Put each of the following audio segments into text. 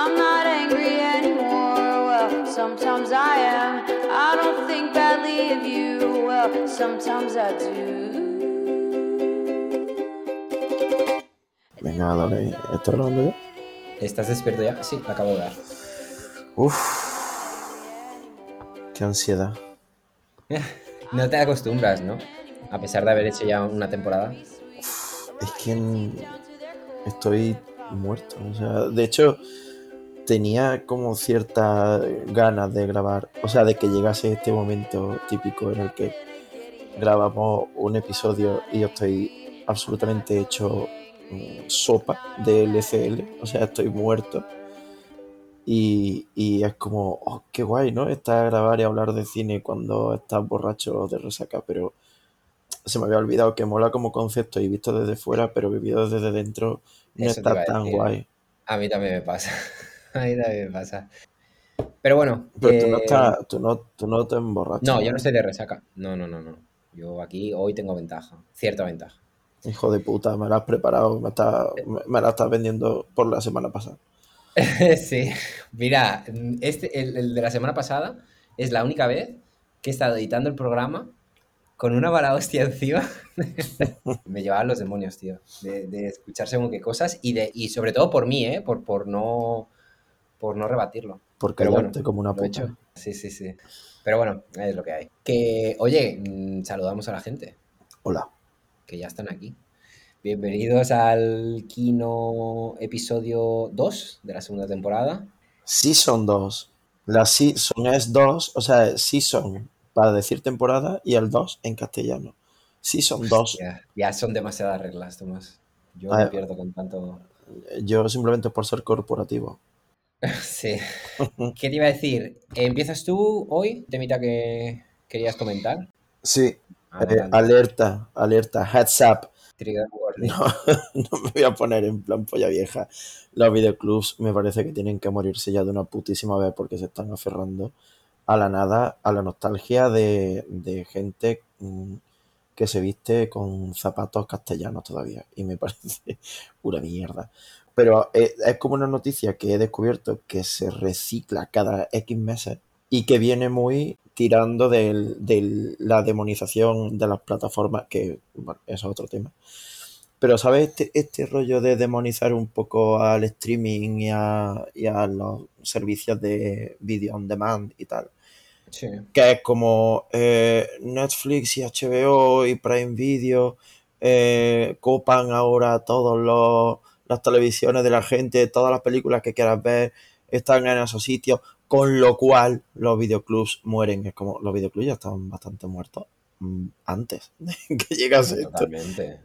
I'm not angry anymore. Well, sometimes I am. I don't think badly of you. Well, sometimes I do. Venga, dale. ¿Estás grabando ya? ¿Estás despierto ya? Sí, la acabo de dar. Uf. Qué ansiedad. No te acostumbras, ¿no? A pesar de haber hecho ya una temporada. Es que estoy muerto. O sea, de hecho, tenía como ciertas ganas de grabar. O sea, de que llegase este momento típico en el que grabamos un episodio y yo estoy absolutamente hecho mm, sopa de LCL. O sea, estoy muerto. Y, y es como, oh, qué guay, ¿no? Estar a grabar y hablar de cine cuando estás borracho de resaca, pero se me había olvidado que mola como concepto y visto desde fuera, pero vivido desde dentro no Eso está tan guay. A mí también me pasa. A mí también pasa. Pero bueno. Pero tú no, eh, estás, tú no, tú no te emborrachas. No, yo no estoy de resaca. No, no, no, no. Yo aquí hoy tengo ventaja. Cierta ventaja. Hijo de puta, me la has preparado, me, está, me, me la estás vendiendo por la semana pasada. Sí. Mira, este, el, el de la semana pasada es la única vez que he estado editando el programa con una mala hostia encima. me llevaban los demonios, tío. De, de escuchar según qué cosas y, de, y sobre todo por mí, ¿eh? Por, por, no, por no rebatirlo. Porque bueno, como una Lo he puta. hecho. Sí, sí, sí. Pero bueno, es lo que hay. Que, oye, mm, saludamos a la gente Hola. que ya están aquí. Bienvenidos al Kino episodio 2 de la segunda temporada. Season 2. La Season es 2, o sea, Season para decir temporada y el 2 en castellano. Season 2. Ya, ya son demasiadas reglas, Tomás. Yo me pierdo con tanto. Yo simplemente por ser corporativo. Sí. ¿Qué te iba a decir? ¿Empiezas tú hoy? Temita que querías comentar. Sí, eh, Adelante. alerta, alerta, heads up. No, no me voy a poner en plan polla vieja. Los videoclubs me parece que tienen que morirse ya de una putísima vez porque se están aferrando a la nada, a la nostalgia de, de gente mm, que se viste con zapatos castellanos todavía. Y me parece una mierda. Pero eh, es como una noticia que he descubierto que se recicla cada X meses y que viene muy tirando de la demonización de las plataformas, que bueno, eso es otro tema. Pero, ¿sabes? Este, este rollo de demonizar un poco al streaming y a, y a los servicios de video on demand y tal. Sí. Que es como eh, Netflix y HBO y Prime Video eh, copan ahora todas las televisiones de la gente, todas las películas que quieras ver están en esos sitios, con lo cual los videoclubs mueren. Es como los videoclubs ya estaban bastante muertos mm, antes de que llegase esto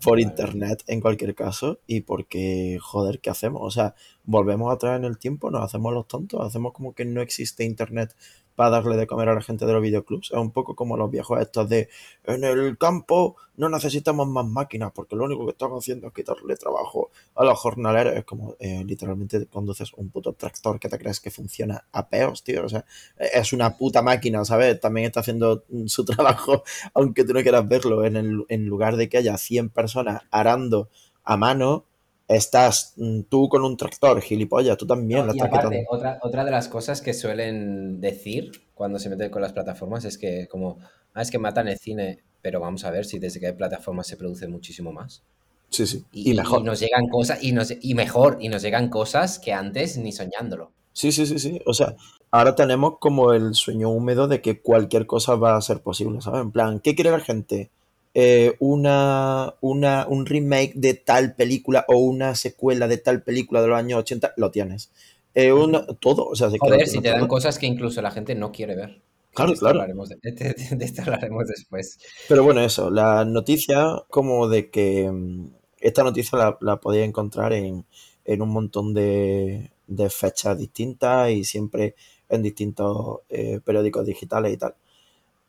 por internet en cualquier caso y porque, joder, ¿qué hacemos? O sea, volvemos atrás en el tiempo, nos hacemos los tontos, hacemos como que no existe internet para darle de comer a la gente de los videoclubs. Es un poco como los viejos estos de en el campo no necesitamos más máquinas porque lo único que están haciendo es quitarle trabajo a los jornaleros. Es como eh, literalmente conduces un puto tractor que te crees que funciona a peos, tío. O sea, es una puta máquina, ¿sabes? También está haciendo su trabajo, aunque tú no quieras verlo. En, el, en lugar de que haya 100 personas arando a mano, estás mm, tú con un tractor, gilipollas, tú también No, estás aparte, quitando. otra, otra de las cosas que suelen decir cuando se meten con las plataformas es que como, ah, es que matan el cine, pero vamos a ver si desde que hay plataformas se produce muchísimo más. Sí, sí. Y, Y mejor. y nos llegan cosas, y, nos, y mejor, y nos llegan cosas que antes ni soñándolo. Sí, sí, sí, sí. O sea, ahora tenemos como el sueño húmedo de que cualquier cosa va a ser posible, ¿sabes? En plan, ¿qué quiere la gente? Eh, una, una, un remake de tal película o una secuela de tal película de los años 80, lo tienes. Eh, una- todo, o sea, se Joder, si te dan todo. cosas que incluso la gente no quiere ver. Claro, De claro. hablaremos de, de- de esto hablaremos después. Pero bueno, eso, la noticia como de que mm, esta noticia la, la podéis encontrar en, en un montón de, de fechas distintas y siempre en distintos eh, periódicos digitales y tal.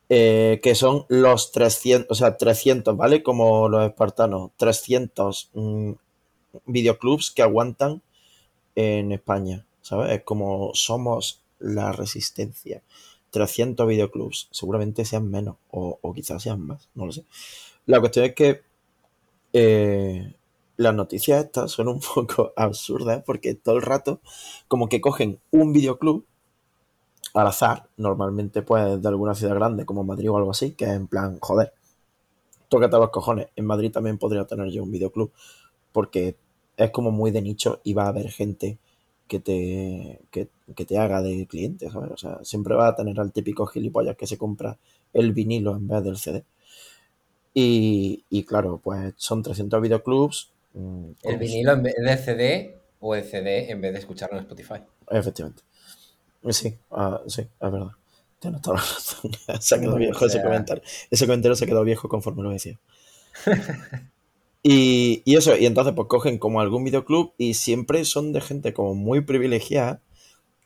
Eh, que son los 300, o sea, 300, ¿vale? Como los espartanos, 300 mm, videoclubs que aguantan en España, ¿sabes? Es como somos la resistencia. 300 videoclubs, seguramente sean menos o, o quizás sean más, no lo sé. La cuestión es que eh, las noticias estas son un poco absurdas porque todo el rato como que cogen un videoclub al azar, normalmente pues de alguna ciudad grande como Madrid o algo así, que es en plan, joder, tócate los cojones, en Madrid también podría tener yo un videoclub porque es como muy de nicho y va a haber gente que te, que, que te haga de cliente, ¿sabes? O sea, siempre va a tener al típico gilipollas que se compra el vinilo en vez del CD. Y, y claro, pues son 300 videoclubs. mm, El vinilo en vez de CD o el CD en vez de escucharlo en Spotify. Efectivamente. Sí, ah, sí, es verdad. Tienes toda la razón. Se ha quedado O viejo ese comentario. Ese comentario se ha quedado viejo conforme lo decía. Y, y eso, y entonces pues cogen como algún videoclub y siempre son de gente como muy privilegiada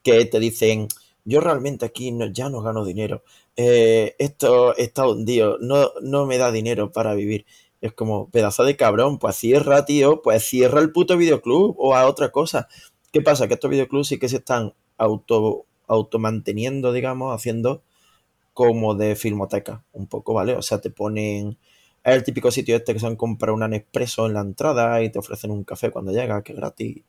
que te dicen, yo realmente aquí no, ya no gano dinero, eh, esto está hundido, no, no me da dinero para vivir. Es como, pedazo de cabrón, pues cierra, tío, pues cierra el puto videoclub o a otra cosa. ¿Qué pasa? Que estos videoclubs sí que se están auto, automanteniendo, digamos, haciendo como de filmoteca, un poco, ¿vale? O sea, te ponen... Es el típico sitio este que se han comprado un Nespresso en la entrada y te ofrecen un café cuando llega, que es gratis.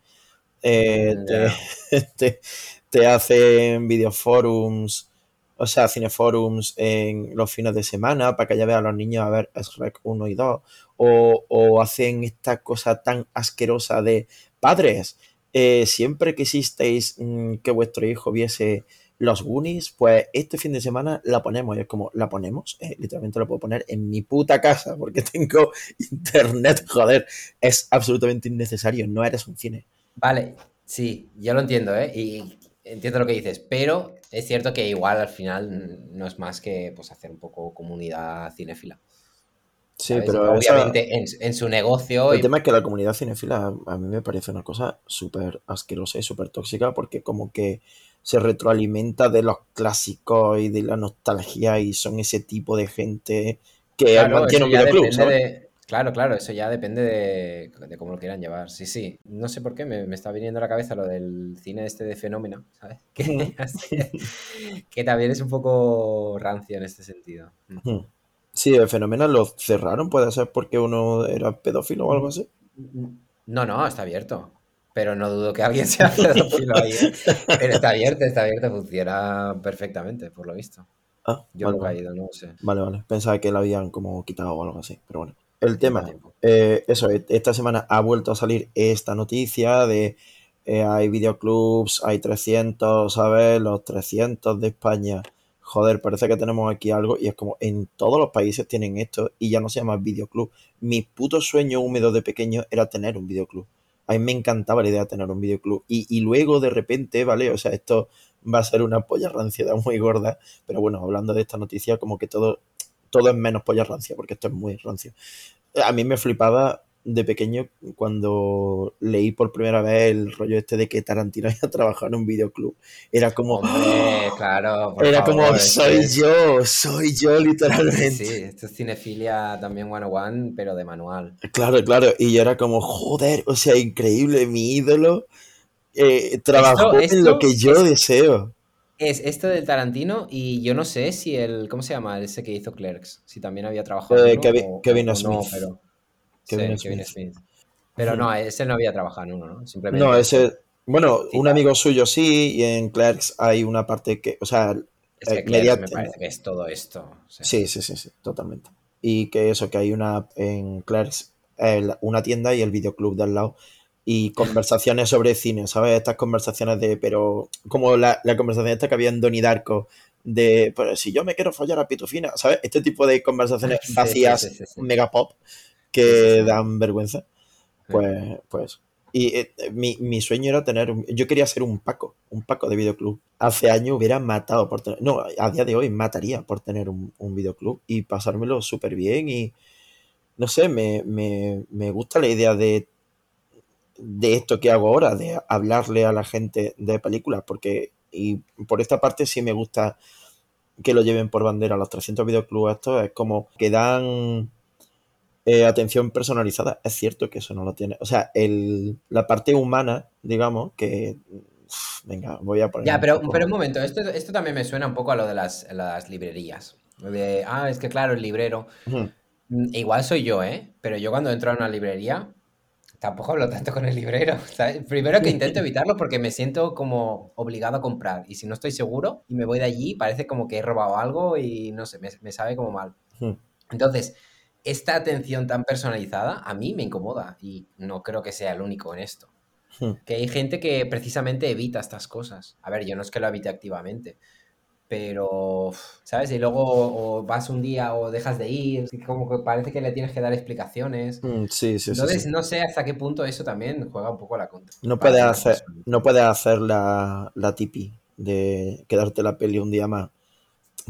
Eh, te, te, te hacen videoforums, o sea, cineforums en los fines de semana para que ya vean a los niños a ver Shrek 1 y 2. O, o hacen esta cosa tan asquerosa de padres, eh, siempre quisisteis mm, que vuestro hijo viese los Goonies, pues este fin de semana la ponemos. Y es como, la ponemos, Eh, literalmente la puedo poner en mi puta casa porque tengo internet, joder. Es absolutamente innecesario, no eres un cine. Vale, sí, yo lo entiendo, ¿eh? Y entiendo lo que dices, pero es cierto que igual al final no es más que pues hacer un poco comunidad cinéfila. Sí, ¿sabes? pero esa- obviamente en, en su negocio el y- tema es que la comunidad cinefila a mí me parece una cosa súper asquerosa y súper tóxica porque como que se retroalimenta de los clásicos y de la nostalgia y son ese tipo de gente que Claro, mantiene un videoclub, ¿sabes? de- Claro, claro, eso ya depende de, de cómo lo quieran llevar. Sí, sí. No sé por qué me, me está viniendo a la cabeza lo del cine este de fenómeno, ¿sabes? Que, que también es un poco rancio en este sentido. Sí, el fenómeno lo cerraron, puede ser porque uno era pedófilo o algo así. No, no, está abierto. Pero no dudo que alguien sea pedófilo ahí. ¿eh? Pero está abierto, está abierto, funciona perfectamente, por lo visto. Ah, Yo vale, nunca he ido, no lo sé. Vale, vale. Pensaba que la habían como quitado o algo así, pero bueno. El tema, eh, eso, e- esta semana ha vuelto a salir esta noticia de eh, hay videoclubs, hay 300, ¿sabes? Los 300 de España. Joder, parece que tenemos aquí algo y es como en todos los países tienen esto y ya no se llama videoclub. Mi puto sueño húmedo de pequeño era tener un videoclub. A mí me encantaba la idea de tener un videoclub. Y, y luego de repente, ¿vale? O sea, esto va a ser una polla ranciedad muy gorda. Pero bueno, hablando de esta noticia, como que todo, todo es menos polla rancia, porque esto es muy rancio. A mí me flipaba de pequeño cuando leí por primera vez el rollo este de que Tarantino había trabajado en un videoclub. Era como, Hombre, claro. por era como, favor, es soy yo, soy yo literalmente. Sí, esto es cinefilia también 101, pero de manual. Claro, claro. Y yo era como, joder, o sea, increíble, mi ídolo eh, trabajó en esto lo que yo es- deseo. Es esto del Tarantino y yo no sé si el, ¿cómo se llama? Ese que hizo Clerks, si también había trabajado Eh, en uno Kevin- o- Kevin o no, Smith. pero Kevin sí, Kevin Smith. Smith. Pero no, ese no había trabajado en uno, ¿no? Simplemente No, ese, bueno, un amigo suyo sí, y en Clerks hay una parte que, o sea, es que eh, Clerks me parece que es todo esto. o sea, Sí, sí, sí, sí, totalmente. Y que eso, que hay una en Clerks, el- una tienda y el videoclub de al lado. Y conversaciones sobre cine, ¿sabes? Estas conversaciones de, pero como la, la conversación esta que había en Donnie Darko, de, pero si yo me quiero follar a Pitufina, ¿sabes? Este tipo de conversaciones vacías, sí, sí, sí. mega pop, que dan vergüenza. Pues, pues. Y eh, mi, mi sueño era tener. un- Yo quería ser un Paco, un Paco de videoclub. Hace años hubiera matado por tener. No, a día de hoy mataría por tener un, un videoclub y pasármelo súper bien. Y no sé, me, me, me gusta la idea de, de esto que hago ahora, de hablarle a la gente de películas, porque. Y por esta parte sí me gusta que lo lleven por bandera los 300 videoclubs estos. Es como que dan eh, atención personalizada. Es cierto que eso no lo tiene. O sea, el, la parte humana, digamos, que. uf, Venga, voy a poner. Ya, un pero, poco- pero un momento, esto, esto también me suena un poco a lo de las, las librerías. De, ah, es que claro, el librero. Mm, Igual soy yo, ¿eh? Pero yo cuando entro a una librería, Tampoco hablo tanto con el librero. ¿sabes? Primero que intento evitarlo porque me siento como obligado a comprar. Y si no estoy seguro y me voy de allí, parece como que he robado algo y no sé, me, me sabe como mal. Entonces, esta atención tan personalizada a mí me incomoda y no creo que sea el único en esto. Hmm. Que hay gente que precisamente evita estas cosas. A ver, yo no es que lo evite activamente, pero, ¿sabes? Y luego o vas un día o dejas de ir, como que parece que le tienes que dar explicaciones. Mm, Sí, sí, sí. Entonces, sí. no sé hasta qué punto eso también juega un poco a la contra. No puedes hacer, no puedes hacer la, la tipi de quedarte la peli un día más.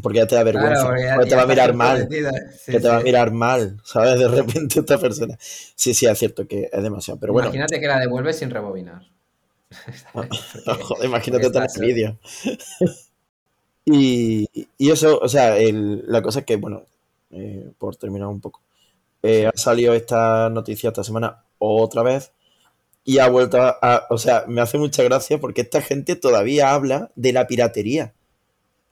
Porque ya te da vergüenza. Claro, porque ya- porque te va a mirar mal. Sí, que te va a mirar mal, ¿sabes? De repente esta persona. Sí, sí, es cierto que es demasiado. Pero bueno, Imagínate que la devuelves sin rebobinar. Joder, imagínate tener vídeo. Y, y eso, o sea, el- la cosa es que, bueno, eh, por terminar un poco, eh, ha salido esta noticia esta semana otra vez y ha vuelto a, a- o sea, me hace mucha gracia porque esta gente todavía habla de la piratería.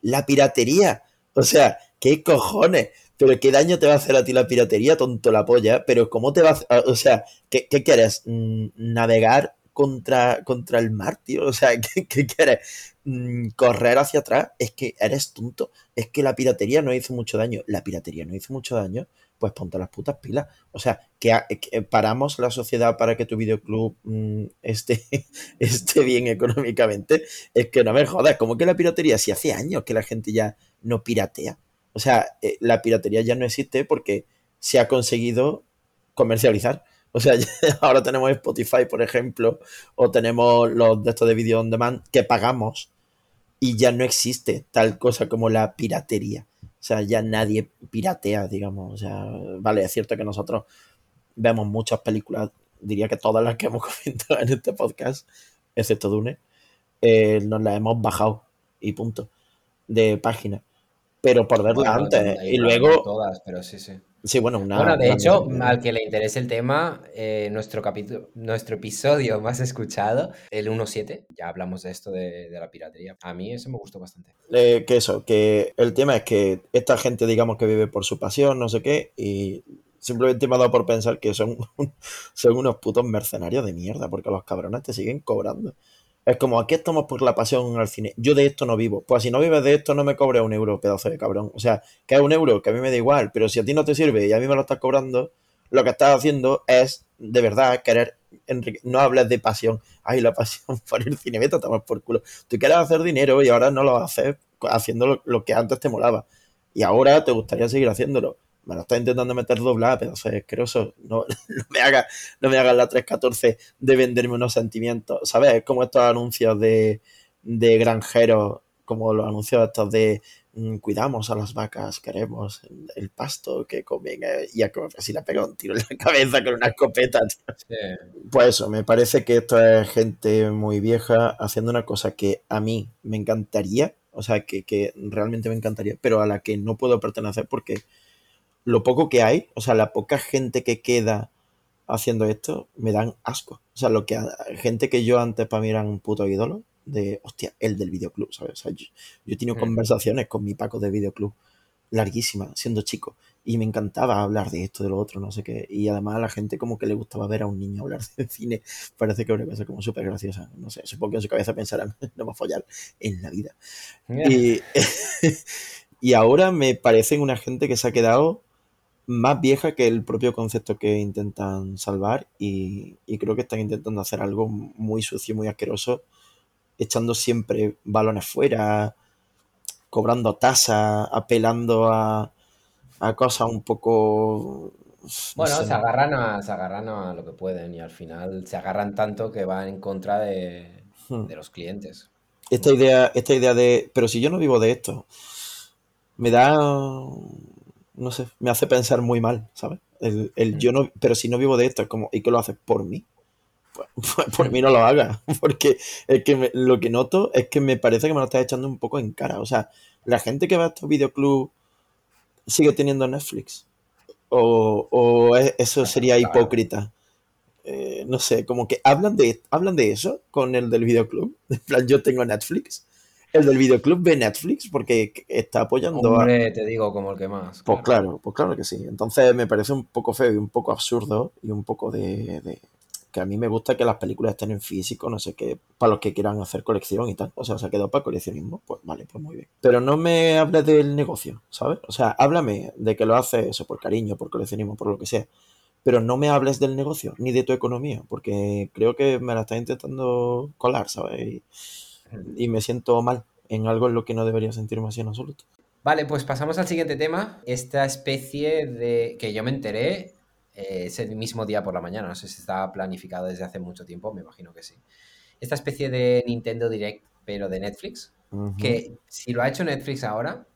La piratería. O sea, ¿qué cojones? Pero qué daño te va a hacer a ti la piratería, tonto la polla. Pero ¿cómo te va a hacer? O sea, ¿qué, quieres? Mm, ¿Navegar contra, contra el mar, tío? O sea, ¿qué, qué quieres? Mm, ¿Correr hacia atrás? Es que eres tonto. Es que la piratería no hizo mucho daño. La piratería no hizo mucho daño. Pues ponte las putas pilas. O sea, que, que paramos la sociedad para que tu videoclub mm, esté, esté bien económicamente. Es que no me jodas, ¿cómo que la piratería? Si hace años que la gente ya no piratea. O sea, eh, la piratería ya no existe porque se ha conseguido comercializar. O sea, ahora tenemos Spotify, por ejemplo, o tenemos los de estos de video on demand que pagamos y ya no existe tal cosa como la piratería. O sea, ya nadie piratea, digamos. O sea, vale, es cierto que nosotros vemos muchas películas, diría que todas las que hemos comentado en este podcast, excepto Dune, eh, nos las hemos bajado y punto, de página. Pero por verla Bueno, antes. Y luego, todas, pero sí, sí. Sí, bueno, una. Bueno, de una hecho, al que le interese el tema, eh, nuestro capítulo, nuestro episodio más escuchado, el 1.7, ya hablamos de esto de, de la piratería. A mí eso me gustó bastante. Eh, que eso, que el tema es que esta gente, digamos que vive por su pasión, no sé qué, y simplemente me ha dado por pensar que son, son unos putos mercenarios de mierda, porque los cabrones te siguen cobrando. Es como, aquí estamos por la pasión al cine. Yo de esto no vivo. Pues si no vives de esto, no me cobres un euro, pedazo de cabrón. O sea, que es un euro, que a mí me da igual, pero si a ti no te sirve y a mí me lo estás cobrando, lo que estás haciendo es, de verdad, querer enrique- No hables de pasión. Ay, la pasión por el cine, vete a por culo. Tú quieres hacer dinero y ahora no lo haces haciendo lo, lo que antes te molaba. Y ahora te gustaría seguir haciéndolo. Me lo estás intentando meter doblada, pero es asqueroso. No, no me hagas no me hagas la 314 de venderme unos sentimientos. ¿Sabes? Es como estos anuncios de, de granjeros, como los anuncios estos de mm, cuidamos a las vacas, queremos el pasto que comen. eh, y a como si le pega un tiro en la cabeza con una escopeta. Sí. Pues eso, me parece que esto es gente muy vieja haciendo una cosa que a mí me encantaría, o sea, que, que realmente me encantaría, pero a la que no puedo pertenecer porque lo poco que hay, o sea, la poca gente que queda haciendo esto, me dan asco. O sea, lo que gente que yo antes para mí era un puto ídolo, de, hostia, el del videoclub, ¿sabes? O sea, yo, yo he tenido Mm. conversaciones con mi Paco de videoclub larguísimas, siendo chico, y me encantaba hablar de esto, de lo otro, no sé qué, y además a la gente como que le gustaba ver a un niño hablar de cine, parece que es una cosa como súper graciosa, no sé, supongo que en su cabeza pensarán, no va a follar en la vida. Y, y ahora me parecen una gente que se ha quedado más vieja que el propio concepto que intentan salvar y, y creo que están intentando hacer algo muy sucio, muy asqueroso, echando siempre balones fuera, cobrando tasas, apelando a, a cosas un poco... no Bueno, sé, se agarran, a, se agarran a lo que pueden y al final se agarran tanto que van en contra de, hmm. de los clientes. esta idea, esta idea de, pero si yo no vivo de esto, me da, no sé, me hace pensar muy mal, ¿sabes? El, el yo no, pero si no vivo de esto, es como, ¿y qué lo haces por mí? Pues, por mí no lo hagas, porque es que me- lo que noto es que me parece que me lo estás echando un poco en cara. O sea, la gente que va a estos videoclubs sigue teniendo Netflix. O, o es- eso sería hipócrita. Eh, no sé, como que hablan de, hablan de eso con el del videoclub. En plan, yo tengo Netflix. El del videoclub ve Netflix porque está apoyando a. Hombre, te digo, como el que más. Pues claro, pues claro que sí. Entonces me parece un poco feo y un poco absurdo y un poco de, de- que a mí me gusta que las películas estén en físico, no sé qué, para los que quieran hacer colección y tal. O sea, se ha quedado para coleccionismo, pues vale, pues muy bien. Pero no me hables del negocio, ¿sabes? O sea, háblame de que lo haces eso por cariño, por coleccionismo, por lo que sea. Pero no me hables del negocio, ni de tu economía, porque creo que me la estás intentando colar, ¿sabes? Y, me siento mal en algo en lo que no debería sentirme así en absoluto. Vale, pues pasamos al siguiente tema. Esta especie de que yo me enteré eh, ese mismo día por la mañana. No sé si estaba planificado desde hace mucho tiempo, me imagino que sí. Esta especie de Nintendo Direct, pero de Netflix, que si lo ha hecho Netflix ahora,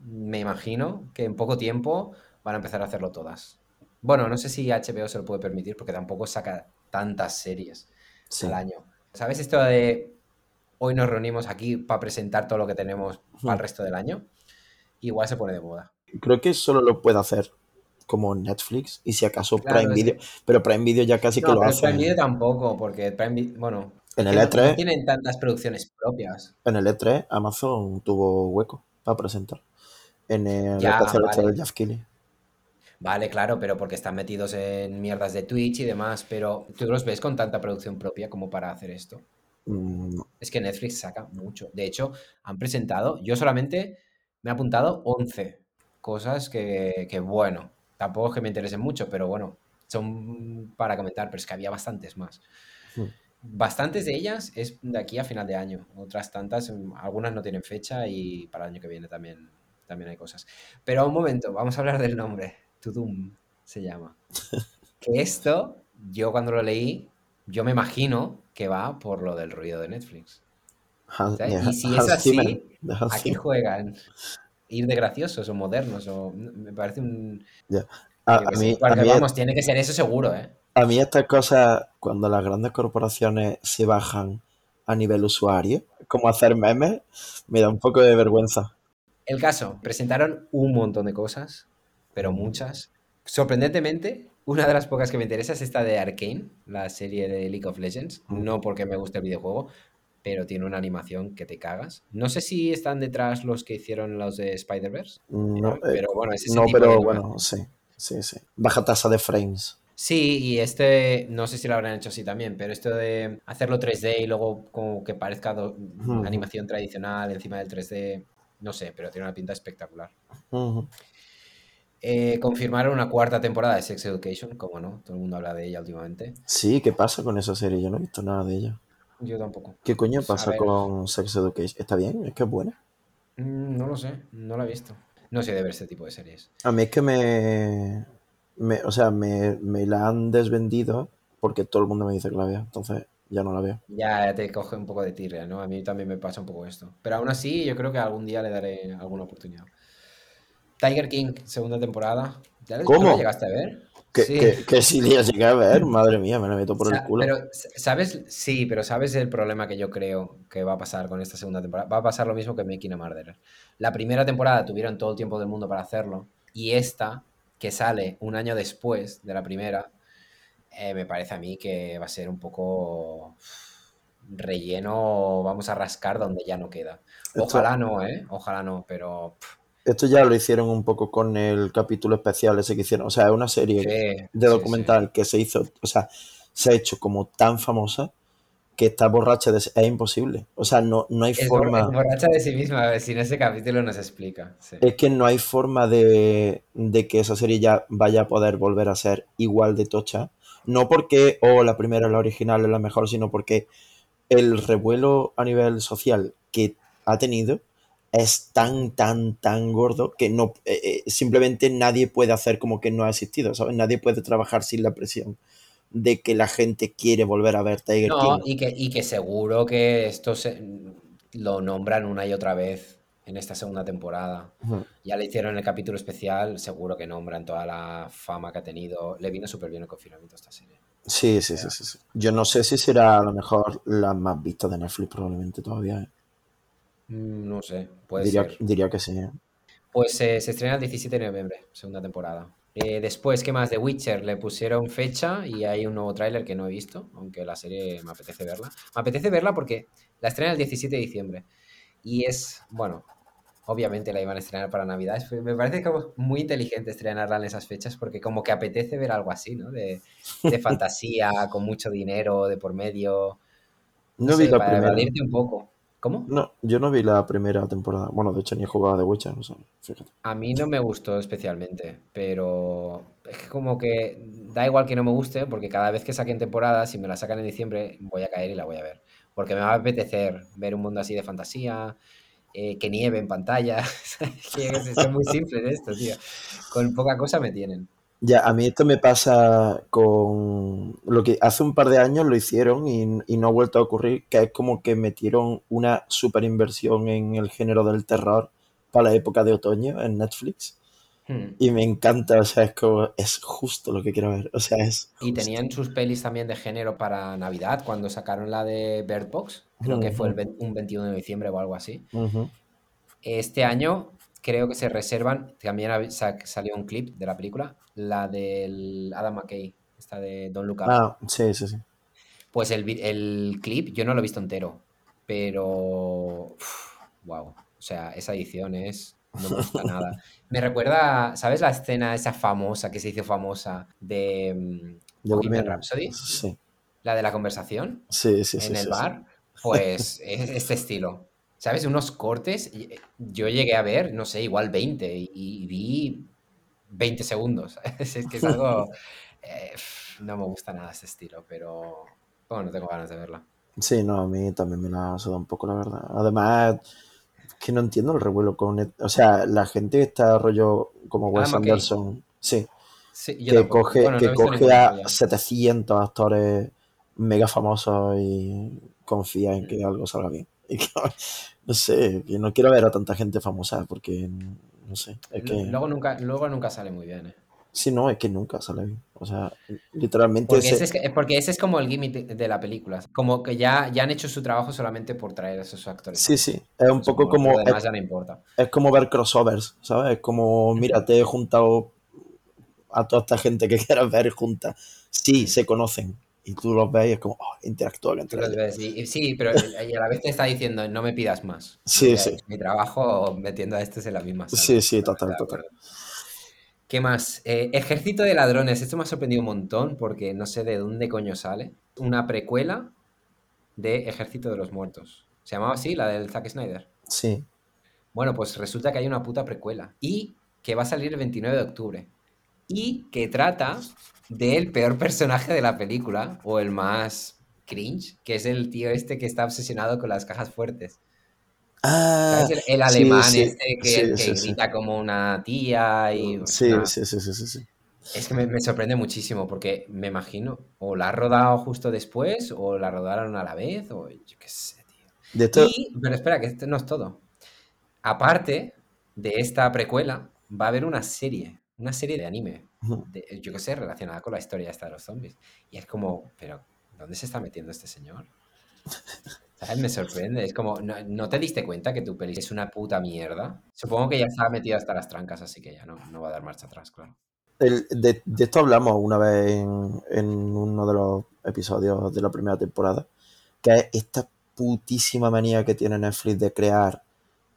me imagino que en poco tiempo van a empezar a hacerlo todas. Bueno, no sé si HBO se lo puede permitir porque tampoco saca tantas series Sí. al año. ¿Sabes esto de hoy nos reunimos aquí para presentar todo lo que tenemos para el resto del año? Igual se pone de moda. Creo que solo lo puede hacer como Netflix y si acaso Claro, Prime Video. que- Pero Prime Video ya casi que lo hace. Prime Video tampoco, porque Prime Video, bueno, En el que no, no E3, tienen tantas producciones propias. en el E3, Amazon tuvo hueco para presentar. En el Ya, este vale. de Jeff Keighley. Vale, claro, pero porque están metidos en mierdas de Twitch y demás, pero tú los ves con tanta producción propia como para hacer esto. Mm. Es que Netflix saca mucho. De hecho, han presentado, yo solamente me he apuntado 11 cosas que, que, bueno, tampoco es que me interesen mucho, pero bueno, son para comentar, pero es que había bastantes más. Hmm. Bastantes de ellas es de aquí a final de año, otras tantas, mm, algunas no tienen fecha y para el año que viene también, también hay cosas. Pero un momento, vamos a hablar del nombre. Tudum se llama. Que esto, yo cuando lo leí, yo me imagino que va por lo del ruido de Netflix. Y si es así, ¿a qué juegan? Ir de graciosos o modernos o me parece un. A, a mí, a, mí, vamos, tiene que ser eso seguro, ¿eh? a mí estas cosas, cuando las grandes corporaciones se bajan a nivel usuario, como hacer memes, me da un poco de vergüenza. El caso, presentaron un montón de cosas, pero muchas. Sorprendentemente, una de las pocas que me interesa es esta de Arcane, la serie de League of Legends. No porque me guste el videojuego, pero tiene una animación que te cagas. No sé si están detrás los que hicieron los de Spider-Verse, No, eh, pero bueno, es ese no tipo de pero animación. bueno, sí, sí, sí. Baja tasa de frames. Sí, y este, no sé si lo habrán hecho así también, pero esto de hacerlo 3D y luego como que parezca do- animación tradicional encima del 3D, no sé, pero tiene una pinta espectacular. Ujú. Eh, confirmaron una cuarta temporada de Sex Education, como no, todo el mundo habla de ella últimamente. Sí, ¿qué pasa con esa serie? Yo no he visto nada de ella. Yo tampoco. ¿Qué coño Pues, pasa con Sex Education? ¿Está bien? ¿Es que es buena? Mm, no lo sé, no la he visto. No sé de ver este tipo de series. A mí es que me... me- o sea, me, me la han desvendido porque todo el mundo me dice que la vea. Entonces ya no la veo. Ya te coge un poco de tirria, ¿no? A mí también me pasa un poco esto. Pero aún así, yo creo que algún día le daré alguna oportunidad. Tiger King, segunda temporada. ¿Ya la- ¿Tú ¿Cómo? la llegaste a ver? Que, Sí. que, que si la llegué a ver, madre mía, me la meto por el culo. Pero, ¿sabes? Sí, pero ¿sabes el problema que yo creo que va a pasar con esta segunda temporada? Va a pasar lo mismo que Making a Murderer. La primera temporada tuvieron todo el tiempo del mundo para hacerlo y esta, que sale un año después de la primera, eh, me parece a mí que va a ser un poco relleno, vamos a rascar donde ya no queda. Ojalá no, ¿eh? Ojalá no, pero... pff, Esto ya lo hicieron un poco con el capítulo especial ese que hicieron. O sea, es una serie sí, de sí, documental que se hizo, o sea, se ha hecho como tan famosa que está borracha de... Es imposible. O sea, no, no hay. Es, forma... es borracha de sí misma, a ver si en ese capítulo nos explica. Es que no hay forma de, de que esa serie ya vaya a poder volver a ser igual de tocha. No porque, oh, la primera, la original, es la mejor, sino porque el revuelo a nivel social que ha tenido es tan, tan, tan gordo que no eh, eh, simplemente nadie puede hacer como que no ha existido, ¿sabes? Nadie puede trabajar sin la presión de que la gente quiere volver a ver Tiger No, King. y que, y que seguro que esto se, lo nombran una y otra vez en esta segunda temporada. Ya le hicieron el capítulo especial, seguro que nombran toda la fama que ha tenido. Le vino súper bien el confinamiento a esta serie. Sí, sí, sí, sí, sí. Yo no sé si será a lo mejor la más vista de Netflix probablemente todavía. ¿eh? Mm, No sé, puede Diría, ser. diría que sí. ¿eh? Pues eh, se estrena el 17 de noviembre, segunda temporada. Eh, después, ¿qué más? The Witcher le pusieron fecha y hay un nuevo tráiler que no he visto, aunque la serie me apetece verla. Me apetece verla porque la estrena el 17 de diciembre. Y es, bueno, obviamente la iban a estrenar para Navidad. Me parece como muy inteligente estrenarla en esas fechas porque como que apetece ver algo así, ¿no? De, de fantasía, con mucho dinero de por medio. No, No vi sé, la para primera. un poco. ¿Cómo? No, yo no vi la primera temporada. Bueno, de hecho ni he jugado The Witcher, no sé, fíjate. A mí no me gustó especialmente, pero es que como que da igual que no me guste, porque cada vez que saquen temporada, si me la sacan en diciembre, voy a caer y la voy a ver. Porque me va a apetecer ver un mundo así de fantasía, eh, que nieve en pantalla. que es, muy simple esto, tío. Con poca cosa me tienen. Ya, a mí esto me pasa con lo que hace un par de años lo hicieron y, y no ha vuelto a ocurrir, que es como que metieron una super inversión en el género del terror para la época de otoño en Netflix. Hmm. Y me encanta, o sea, es como, es justo lo que quiero ver, o sea, es Y tenían sus pelis también de género para Navidad, cuando sacaron la de Bird Box, creo que fue el un 21 de diciembre o algo así. Este año creo que se reservan, también salió un clip de la película, la del Adam McKay, esta de Look Up. Ah, sí, sí, sí. Pues el, el clip yo no lo he visto entero, pero... wow, o sea, esa edición es... No me gusta nada. Me recuerda, ¿sabes la escena esa famosa, que se hizo famosa, de mm, De Rhapsody? sí, La de la conversación sí, sí, sí, en el sí, sí. bar, pues es este estilo. ¿Sabes? Unos cortes. eh, Yo llegué a ver, no sé, igual 20 y, y vi 20 segundos. Es, que es algo... eh, no me gusta nada este estilo, pero bueno, tengo ganas de verla. Sí, no, a mí también me la suda un poco, la verdad. Además, es que no entiendo el revuelo con... O sea, la gente que está rollo como Wes Adam McKay. Anderson, sí, Sí, yo que tampoco. coge, Bueno, no que coge a suya. 700 actores mega famosos y confía en que algo salga bien. No sé, que no quiero ver a tanta gente famosa porque, no sé, es que... Luego nunca, luego nunca sale muy bien, ¿eh? Sí, no, es que nunca sale bien. O sea, literalmente Porque ese... ese, es, que- porque ese es como el gimmick de, de la película. Como que ya, ya han hecho su trabajo solamente por traer a esos actores Sí, sí, es un poco como... Lo Es, demás ya no importa. es como ver crossovers, ¿sabes? Es como, mira, te he juntado a toda esta gente que quieras ver junta. Sí, se conocen. Y tú los ves y es como, oh, interactúan Tú entre los ellos. ves y, y sí, pero y a la vez te está diciendo, no me pidas más. Sí, sí. mi trabajo metiendo a estos en la misma sala. Sí, sí, total, total. ¿Qué más? Eh, Ejército de Ladrones. Esto me ha sorprendido un montón porque no sé de dónde coño sale. Una precuela de Ejército de los Muertos. ¿Se llamaba así, la del Zack Snyder? Sí. Bueno, pues resulta que hay una puta precuela y que va a salir el 29 de octubre y que trata del peor personaje de la película o el más cringe, que es el tío este que está obsesionado con las cajas fuertes. Ah. El, alemán sí, este que, sí, que sí, sí. grita como una tía y Sí, una- sí, sí, sí, sí, sí. es que me, me sorprende muchísimo porque me imagino o la ha rodado justo después o la rodaron a la vez o yo qué sé, tío. De Y, pero espera, que esto no es todo. Aparte de esta precuela, va a haber una serie, una serie de anime, de- yo qué sé, relacionada con la historia esta de los zombies. Y es como, pero ¿dónde se está metiendo este señor? ¿Sabes? Me sorprende. Es como, ¿no, no te diste cuenta que tu peli es una puta mierda? Supongo que ya estaba metido hasta las trancas, así que ya no, no va a dar marcha atrás, claro. el- de, de esto hablamos una vez en, en uno de los episodios de la primera temporada, que es esta putísima manía que tiene Netflix de crear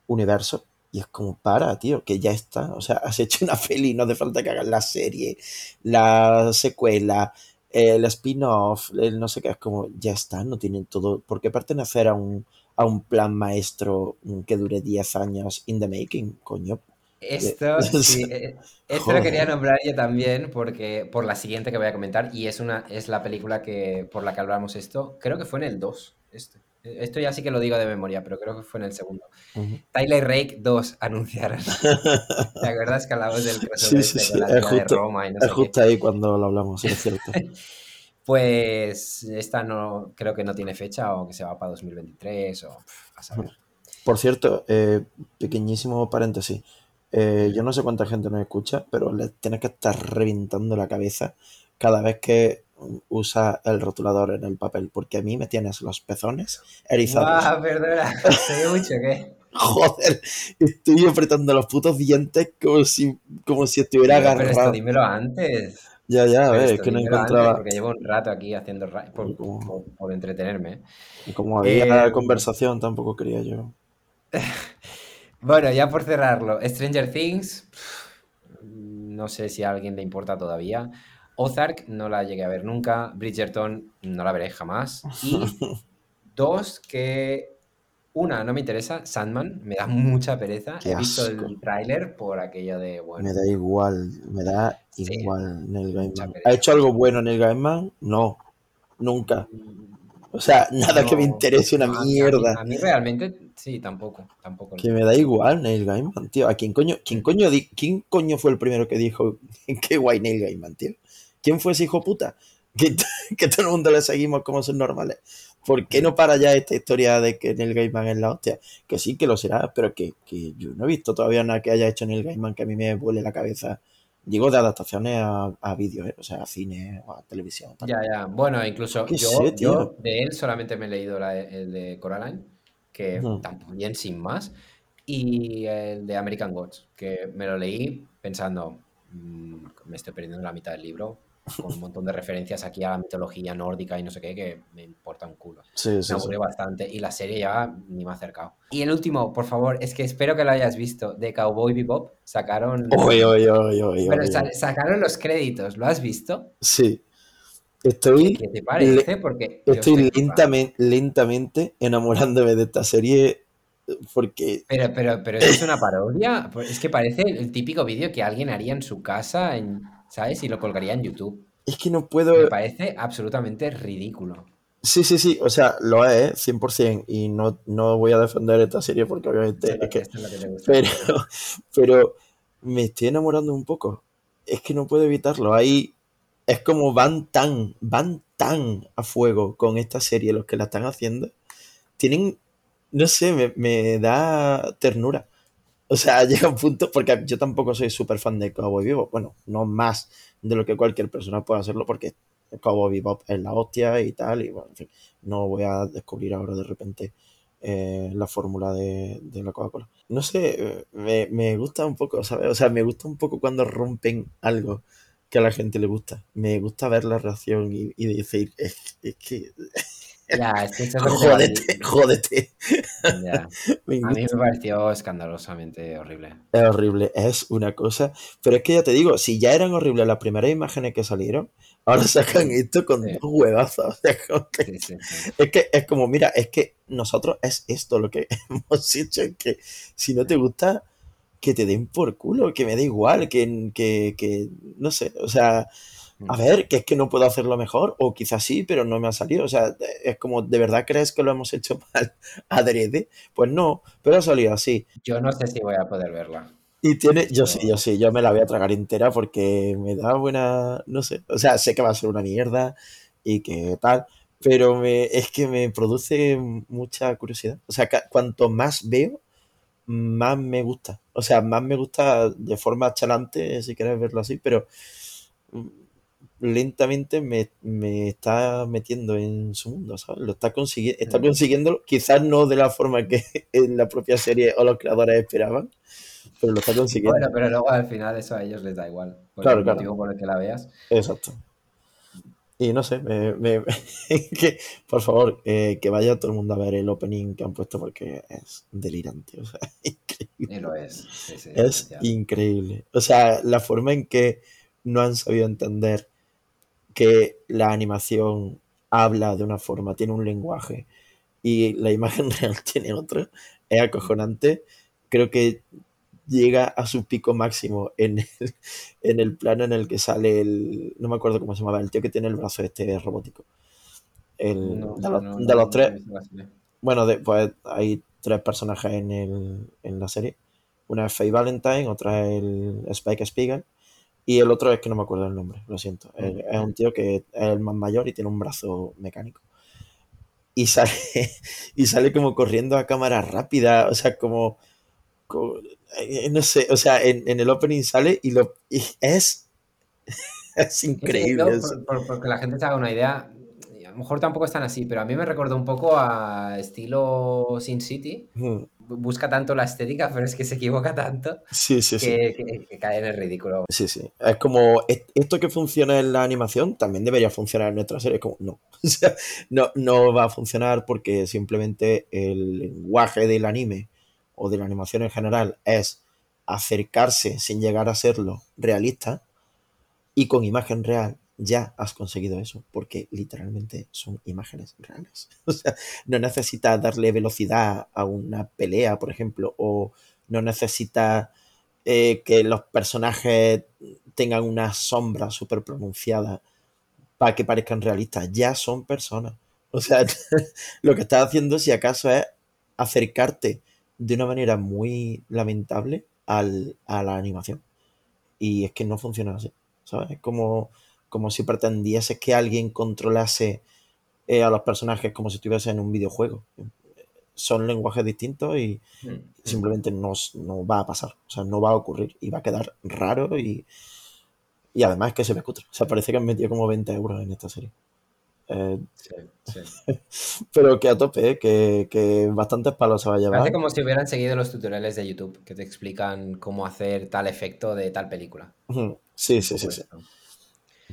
universos. Y es como, para, tío, que ya está. O sea, has hecho una peli, no hace falta que hagas la serie, la secuela, el spin-off, el no sé qué. Es como, ya está, no tienen todo. ¿Por qué pertenecer a un, a un plan maestro mm, que dure 10 años in the making? Coño. Esto, sí, eh, esto Joder. lo quería nombrar yo también porque por la siguiente que voy a comentar y es una es la película que por la que hablamos esto, creo que fue en el 2, este. Esto ya sí que lo digo de memoria, pero creo que fue en el segundo. Ujú. Tyler Rake 2 anunciaron. ¿Te acuerdas que hablamos del crossover Sí, sí, sí, de justo- Roma y no Es sé qué? justo ahí cuando lo hablamos, es cierto. Pues esta no creo que no tiene fecha o que se va para 2023 o a saber. Por cierto, eh, pequeñísimo paréntesis. Eh, yo no sé cuánta gente nos escucha, pero le tienes que estar reventando la cabeza cada vez que usa el rotulador en el papel, porque a mí me tienes los pezones erizados. Guau, perdona, se ve mucho, ¿qué? Joder, estoy apretando los putos dientes como si, como si estuviera Pero esto agarrado. dímelo antes. Ya, ya, a Pero ver, es esto que no encontraba. porque llevo un rato aquí haciendo ra- por, Como- por- por entretenerme. Como había Eh, conversación, tampoco quería yo. Bueno, ya por cerrarlo, Stranger Things, no sé si a alguien le importa todavía. Ozark no la llegué a ver nunca. Bridgerton no la veré jamás. Y dos que. Una, no me interesa. Sandman, me da mucha pereza. Qué He visto asco. el tráiler por aquello de. Bueno, Me da igual, me da Sí, igual Neil mucha Gaiman. ¿Ha hecho algo bueno Neil Gaiman? No, nunca. O sea, nada que me interese una no, a mí- a mí- mierda. A mí, realmente, sí, tampoco. tampoco Que me da igual Neil Gaiman, tío. ¿A quién coño, quién coño, quién coño fue el primero que dijo qué guay Neil Gaiman, tío? ¿Quién fue ese hijo puta? Que, que todo el mundo le seguimos como son normales. ¿Por qué no para ya esta historia de que Neil Gaiman es la hostia? Que sí, que lo será, pero que, que yo no he visto todavía nada que haya hecho Neil Gaiman que a mí me vuele la cabeza. Digo de adaptaciones a, a vídeos, ¿eh? o sea, a cine o a televisión. tal. Ya, ya. Bueno, incluso ¿Qué yo, sé, yo de él solamente me he leído la- el de Coraline, que Ujú. también sin más, y el de American Gods, que me lo leí pensando, "Mm, me estoy perdiendo la mitad del libro, con un montón de referencias aquí a la mitología nórdica y no sé qué, que me importa un culo. Sí, Me sí. aburrió bastante y la serie ya ni me ha acercado. Y el último, por favor, es que espero que lo hayas visto, de Cowboy Bebop, sacaron... Oye, oye, oye, Pero sacaron los créditos, ¿lo has visto? Sí. Estoy, ¿Qué te parece? Porque estoy lentamente, lentamente enamorándome de esta serie porque Pero, pero, pero ¿eso es una parodia? Pues Es que parece el típico vídeo que alguien haría en su casa, en- ¿sabes? Y lo colgaría en YouTube. es que no Me puedo... parece absolutamente ridículo. Sí, sí, sí, o sea, lo es, 100%, y no, no voy a defender esta serie porque obviamente es que... es que. Pero, pero me estoy enamorando un poco. Es que no puedo evitarlo. Ahí es como van tan, van tan a fuego con esta serie los que la están haciendo. Tienen, no sé, me, me da ternura. O sea, llega un punto, porque yo tampoco soy súper fan de Cowboy Vivo. Bueno, no más de lo que cualquier persona pueda hacerlo, porque Cowboy Bebop es la hostia y tal. Y bueno, en fin, no voy a descubrir ahora de repente eh, la fórmula de, de la Coca-Cola. No sé, me, me gusta un poco, ¿sabes? O sea, me gusta un poco cuando rompen algo que a la gente le gusta. Me gusta ver la reacción y, y decir, es, es que, Ya, es que eso jódete, jódete. Ya. A mí me pareció escandalosamente horrible. Es horrible, es una cosa. Pero es que ya te digo, si ya eran horribles las primeras imágenes que salieron, ahora sacan esto con Sí. dos huevazos. Sí, sí. Es que es como, mira, es que nosotros es esto lo que hemos hecho, es que si no te gusta, que te den por culo, que me da igual, que, que, que no sé, o sea, a ver, que es que no puedo hacerlo mejor, o quizás sí, pero no me ha salido, o sea, es como, ¿de verdad crees que lo hemos hecho mal adrede? Pues no, pero ha salido así. Yo no sé si voy a poder verla. Y tiene, yo sí, yo sí, yo me la voy a tragar entera porque me da buena, no sé, o sea, sé que va a ser una mierda y que tal, pero me, es que me produce mucha curiosidad. O sea, cuanto más veo, más me gusta. O sea, más me gusta de forma chalante, si quieres verlo así, pero lentamente me, me está metiendo en su mundo, ¿sabes? Lo está, consigui- está consiguiendo, quizás no de la forma que en la propia serie o los creadores esperaban, pero lo está consiguiendo. Bueno, pero luego al final eso a ellos les da igual. Claro, el claro. motivo por el que la veas. Exacto. Y no sé, me, me- que, por favor, eh, que vaya todo el mundo a ver el opening que han puesto porque es delirante. O sea, increíble. Y lo es. Sí, sí, Es increíble. O sea, la forma en que no han sabido entender que la animación habla de una forma, tiene un lenguaje y la imagen real tiene otro, es acojonante. Creo que llega a su pico máximo en el, en el plano en el que sale el, no me acuerdo cómo se llamaba, el tío que tiene el brazo este robótico. El, No, de los, no, de no, los no tres, bueno, de- pues hay tres personajes en, el, en la serie. Una es Faye Valentine, otra es el Spike Spiegel y el otro es que no me acuerdo el nombre, lo siento. Es, es un tío que es el más mayor y tiene un brazo mecánico. Y sale, y sale como corriendo a cámara rápida, o sea, como, como- eh, no sé, o sea, en, en el opening sale y, lo, y es, es Sí, increíble. no, eso. por, por- porque la gente se haga una idea, a lo mejor tampoco están así, pero a mí me recordó un poco a estilo Sin City. Mm, Busca tanto la estética, pero es que se equivoca tanto Sí, sí, sí. que, cae en el ridículo. Sí, sí. Es como, "Es- esto que funciona en la animación también debería funcionar en nuestra serie. Es como, no. O sea, no, no va a funcionar porque simplemente el lenguaje del anime o de la animación en general es acercarse sin llegar a serlo realista y con imagen real ya has conseguido eso, porque literalmente son imágenes reales. O sea, no necesitas darle velocidad a una pelea, por ejemplo, o no necesitas eh, que los personajes tengan una sombra súper pronunciada para que parezcan realistas. Ya son personas. O sea, lo que estás haciendo, si acaso, es acercarte de una manera muy lamentable al, a la animación. Y es que no funciona así. ¿Sabes? Es como, como si pretendieses que alguien controlase eh, a los personajes como si estuviese en un videojuego. Son lenguajes distintos y Mm, mm. simplemente no, no va a pasar. O sea, no va a ocurrir y va a quedar raro y, y además que se ve cutre. O sea, parece que han metido como 20 euros en esta serie. Eh, Sí, sí. pero que a tope, ¿eh? que, que bastantes palos se va a llevar. Parece como si hubieran seguido los tutoriales de YouTube que te explican cómo hacer tal efecto de tal película. Sí, sí, sí, sí.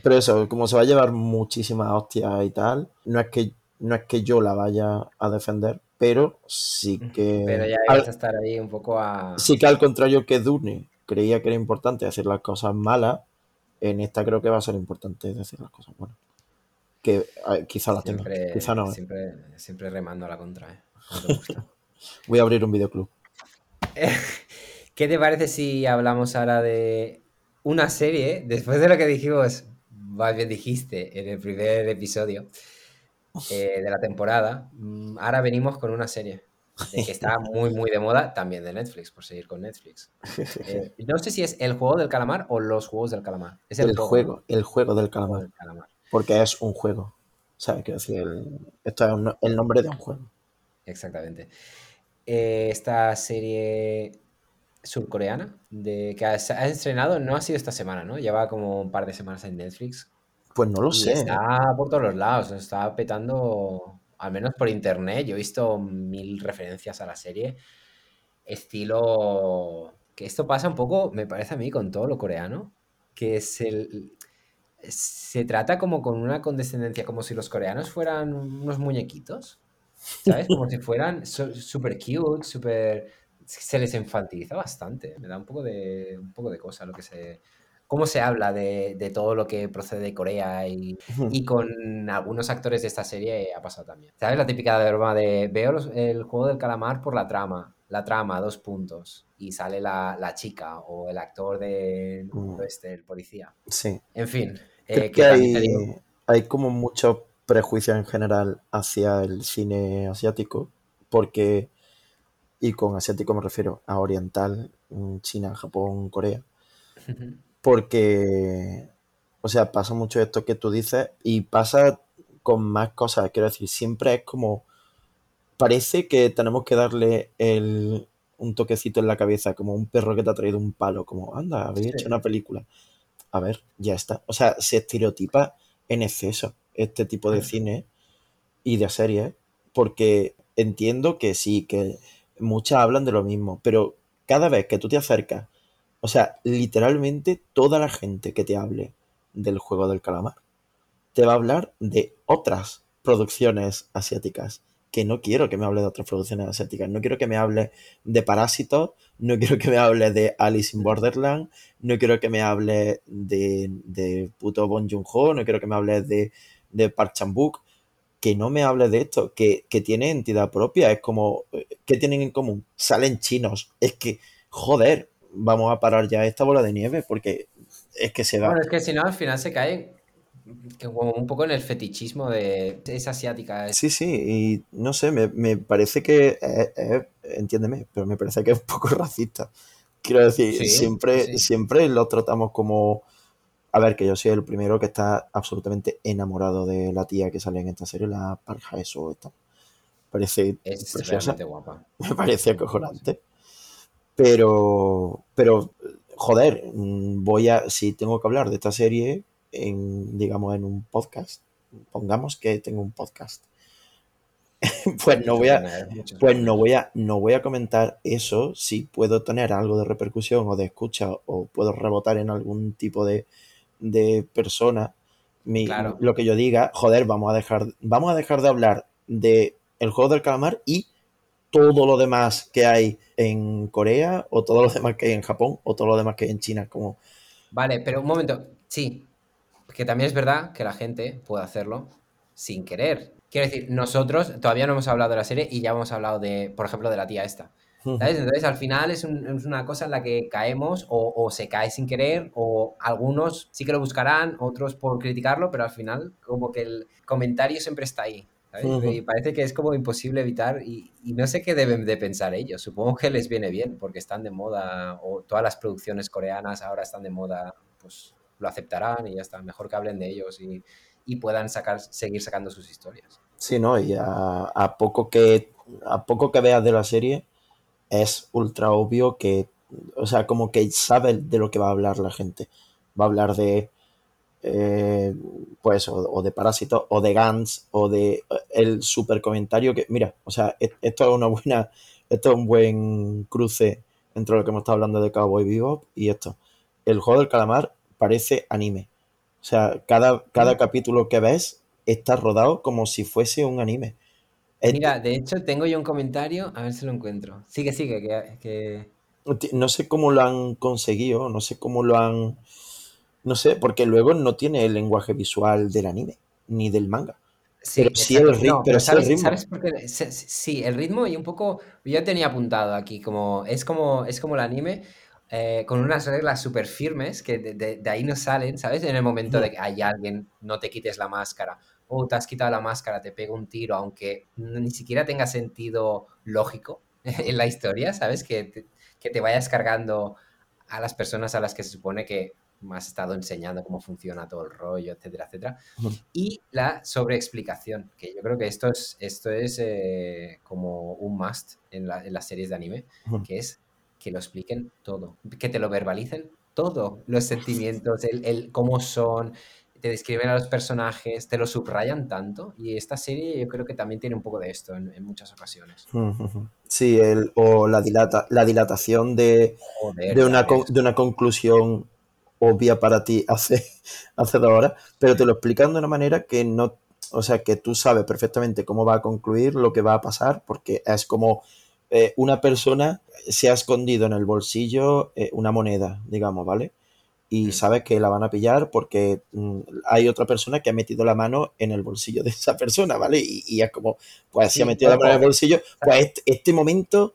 Pero eso, como se va a llevar muchísimas hostias y tal, no es que, no es que yo la vaya a defender, pero sí que. Pero ya al- vas a estar ahí un poco a... sí que al contrario que Dune creía que era importante hacer las cosas malas, en esta creo que va a ser importante decir las cosas buenas. Que eh, quizá las tenga, quizá no. ¿eh? siempre, siempre remando a la contra, ¿eh? Como te gusta. Voy a abrir un videoclub. ¿Qué te parece si hablamos ahora de una serie? Después de lo que dijimos, más bien dijiste en el primer episodio eh, de la temporada, mm, ahora venimos con una serie que está muy, muy de moda, también de Netflix, por seguir con Netflix. Eh, no sé si es el juego del calamar o los juegos del calamar. Es el juego, el juego del calamar. del calamar. Porque es un juego. ¿Sabes? Quiero decir, el- esto es un- el nombre de un juego. Exactamente. Eh, esta serie surcoreana de, que ha, se ha estrenado, no ha sido esta semana, ¿no? Lleva como un par de semanas en Netflix. Pues no lo Y sé. está por todos los lados, está petando, al menos por internet. Yo he visto mil referencias a la serie. Estilo. Que esto pasa un poco, me parece a mí, con todo lo coreano. Que es el. Se trata como con una condescendencia, como si los coreanos fueran unos muñequitos. ¿Sabes? Como si fueran súper cute, súper... Se les infantiliza bastante. Me da un poco de, un poco de cosa lo que se... Cómo se habla de, de todo lo que procede de Corea y, y con algunos actores de esta serie ha pasado también. ¿Sabes? La típica broma de veo los- el juego del calamar por la trama. La trama, dos puntos. Y sale la, la chica o el actor de Mm. este, el policía. Sí. En fin. Eh, que hay, hay como muchos prejuicios en general hacia el cine asiático, porque, y con asiático me refiero a oriental, mm, China, Japón, Corea, porque, o sea, pasa mucho esto que tú dices y pasa con más cosas, quiero decir, siempre es como, parece que tenemos que darle el, un toquecito en la cabeza, como un perro que te ha traído un palo, como, anda, habéis Sí. hecho una película. A ver, ya está. O sea, se estereotipa en exceso este tipo de cine y de series, porque entiendo que sí, que muchas hablan de lo mismo, pero cada vez que tú te acercas, o sea, literalmente toda la gente que te hable del juego del calamar te va a hablar de otras producciones asiáticas. Que no quiero que me hable de otras producciones asiáticas. No quiero que me hable de Parásitos. No quiero que me hable de Alice in Borderland. No quiero que me hable de, de puto Bon Joon-ho. No quiero que me hable de, de Park Chan-wook. Que no me hable de esto. Que, que tiene entidad propia. Es como, eh, ¿qué tienen en común? Salen chinos. Es que, joder, vamos a parar ya esta bola de nieve porque es que se va. Bueno, es que si no, al final se cae que como un poco en el fetichismo de es asiática. Sí, sí, y no sé, me, me parece que entiéndeme, pero me parece que es un poco racista. Quiero decir, Sí, siempre, sí. siempre lo tratamos como. A ver, que yo soy el primero que está absolutamente enamorado de la tía que sale en esta serie, la Park Hae-soo esta. Parece Es preciosa, guapa. me parece acojonante. Pero, pero, joder, voy a, si tengo que hablar de esta serie en, digamos, en un podcast, pongamos que tengo un podcast, pues no voy a, pues no voy a, no voy a comentar eso si puedo tener algo de repercusión o de escucha o puedo rebotar en algún tipo de, de persona mi- Claro. lo que yo diga, joder, vamos a dejar, vamos a dejar de hablar de el juego del calamar y todo lo demás que hay en Corea, o todo lo demás que hay en Japón, o todo lo demás que hay en China. Como... Vale, pero un momento, sí, que también es verdad que la gente puede hacerlo sin querer. Quiero decir, nosotros todavía no hemos hablado de la serie y ya hemos hablado de, por ejemplo, de la tía esta. ¿Sabes? Entonces, al final es, una cosa en la que caemos o, se cae sin querer, o algunos sí que lo buscarán, otros por criticarlo, pero al final, como que el comentario siempre está ahí. Y parece que es como imposible evitar, y, no sé qué deben de pensar ellos. Supongo que les viene bien, porque están de moda, o todas las producciones coreanas ahora están de moda, pues lo aceptarán y ya está. Mejor que hablen de ellos y, y puedan sacar, seguir sacando sus historias. Sí, ¿no? Y a, poco que, a poco que veas de la serie, es ultra obvio que, o sea, como que sabe de lo que va a hablar la gente. Va a hablar de, eh, pues, o, de Parásitos, o de Gans, o de eh, el super comentario que, mira, o sea, e, esto es una buena, esto es un buen cruce entre lo que hemos estado hablando de Cowboy Bebop y esto. El juego del calamar parece anime. O sea, cada, cada mm. capítulo que ves está rodado como si fuese un anime. Mira, de hecho tengo yo un comentario, a ver si lo encuentro. Sigue, sigue, que, No sé cómo lo han conseguido, no sé cómo lo han... No sé, porque luego no tiene el lenguaje visual del anime, ni del manga. Sí, pero sí el, ritmo. pero sabes, por qué? Sí, el ritmo y un poco... Yo tenía apuntado aquí, como es como, es como el anime, eh, con unas reglas súper firmes que de, de, ahí no salen, ¿sabes? En el momento de que hay alguien, no te quites la máscara o te has quitado la máscara, te pega un tiro, aunque ni siquiera tenga sentido lógico en la historia, ¿sabes? Que te, que te vayas cargando a las personas a las que se supone que me has estado enseñando cómo funciona todo el rollo, etcétera, etcétera. Y la sobreexplicación, que yo creo que esto es, esto es eh, como un must en, en, las series de anime, que es que lo expliquen todo, que te lo verbalicen todo, los sentimientos, el, el cómo son, te describen a los personajes, te lo subrayan tanto. Y esta serie yo creo que también tiene un poco de esto en, muchas ocasiones. Sí, el, o la, dilata, la dilatación de, de, una, de una conclusión obvia para ti hace, hace dos horas, pero te lo explican de una manera que no, o sea, que tú sabes perfectamente cómo va a concluir, lo que va a pasar, porque es como eh, una persona se ha escondido en el bolsillo eh, una moneda, digamos, ¿vale? Y sabes que la van a pillar porque mm, hay otra persona que ha metido la mano en el bolsillo de esa persona, ¿vale? Y, es como, pues si ha metido la mano en el bolsillo, pues este, este, momento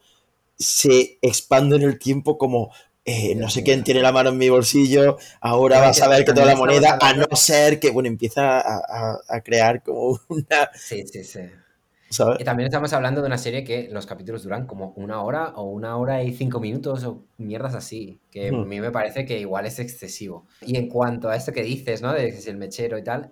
se expande en el tiempo como, eh, no sé quién tiene la mano en mi bolsillo, ahora vas a ver que toda la moneda, a no ser que, bueno, empieza a, a crear como una... Sí, sí, sí. Y también estamos hablando de una serie que los capítulos duran como una hora o una hora y cinco minutos o mierdas así, que a mí me parece que igual es excesivo. Y en cuanto a esto que dices, ¿no? De que es el mechero y tal,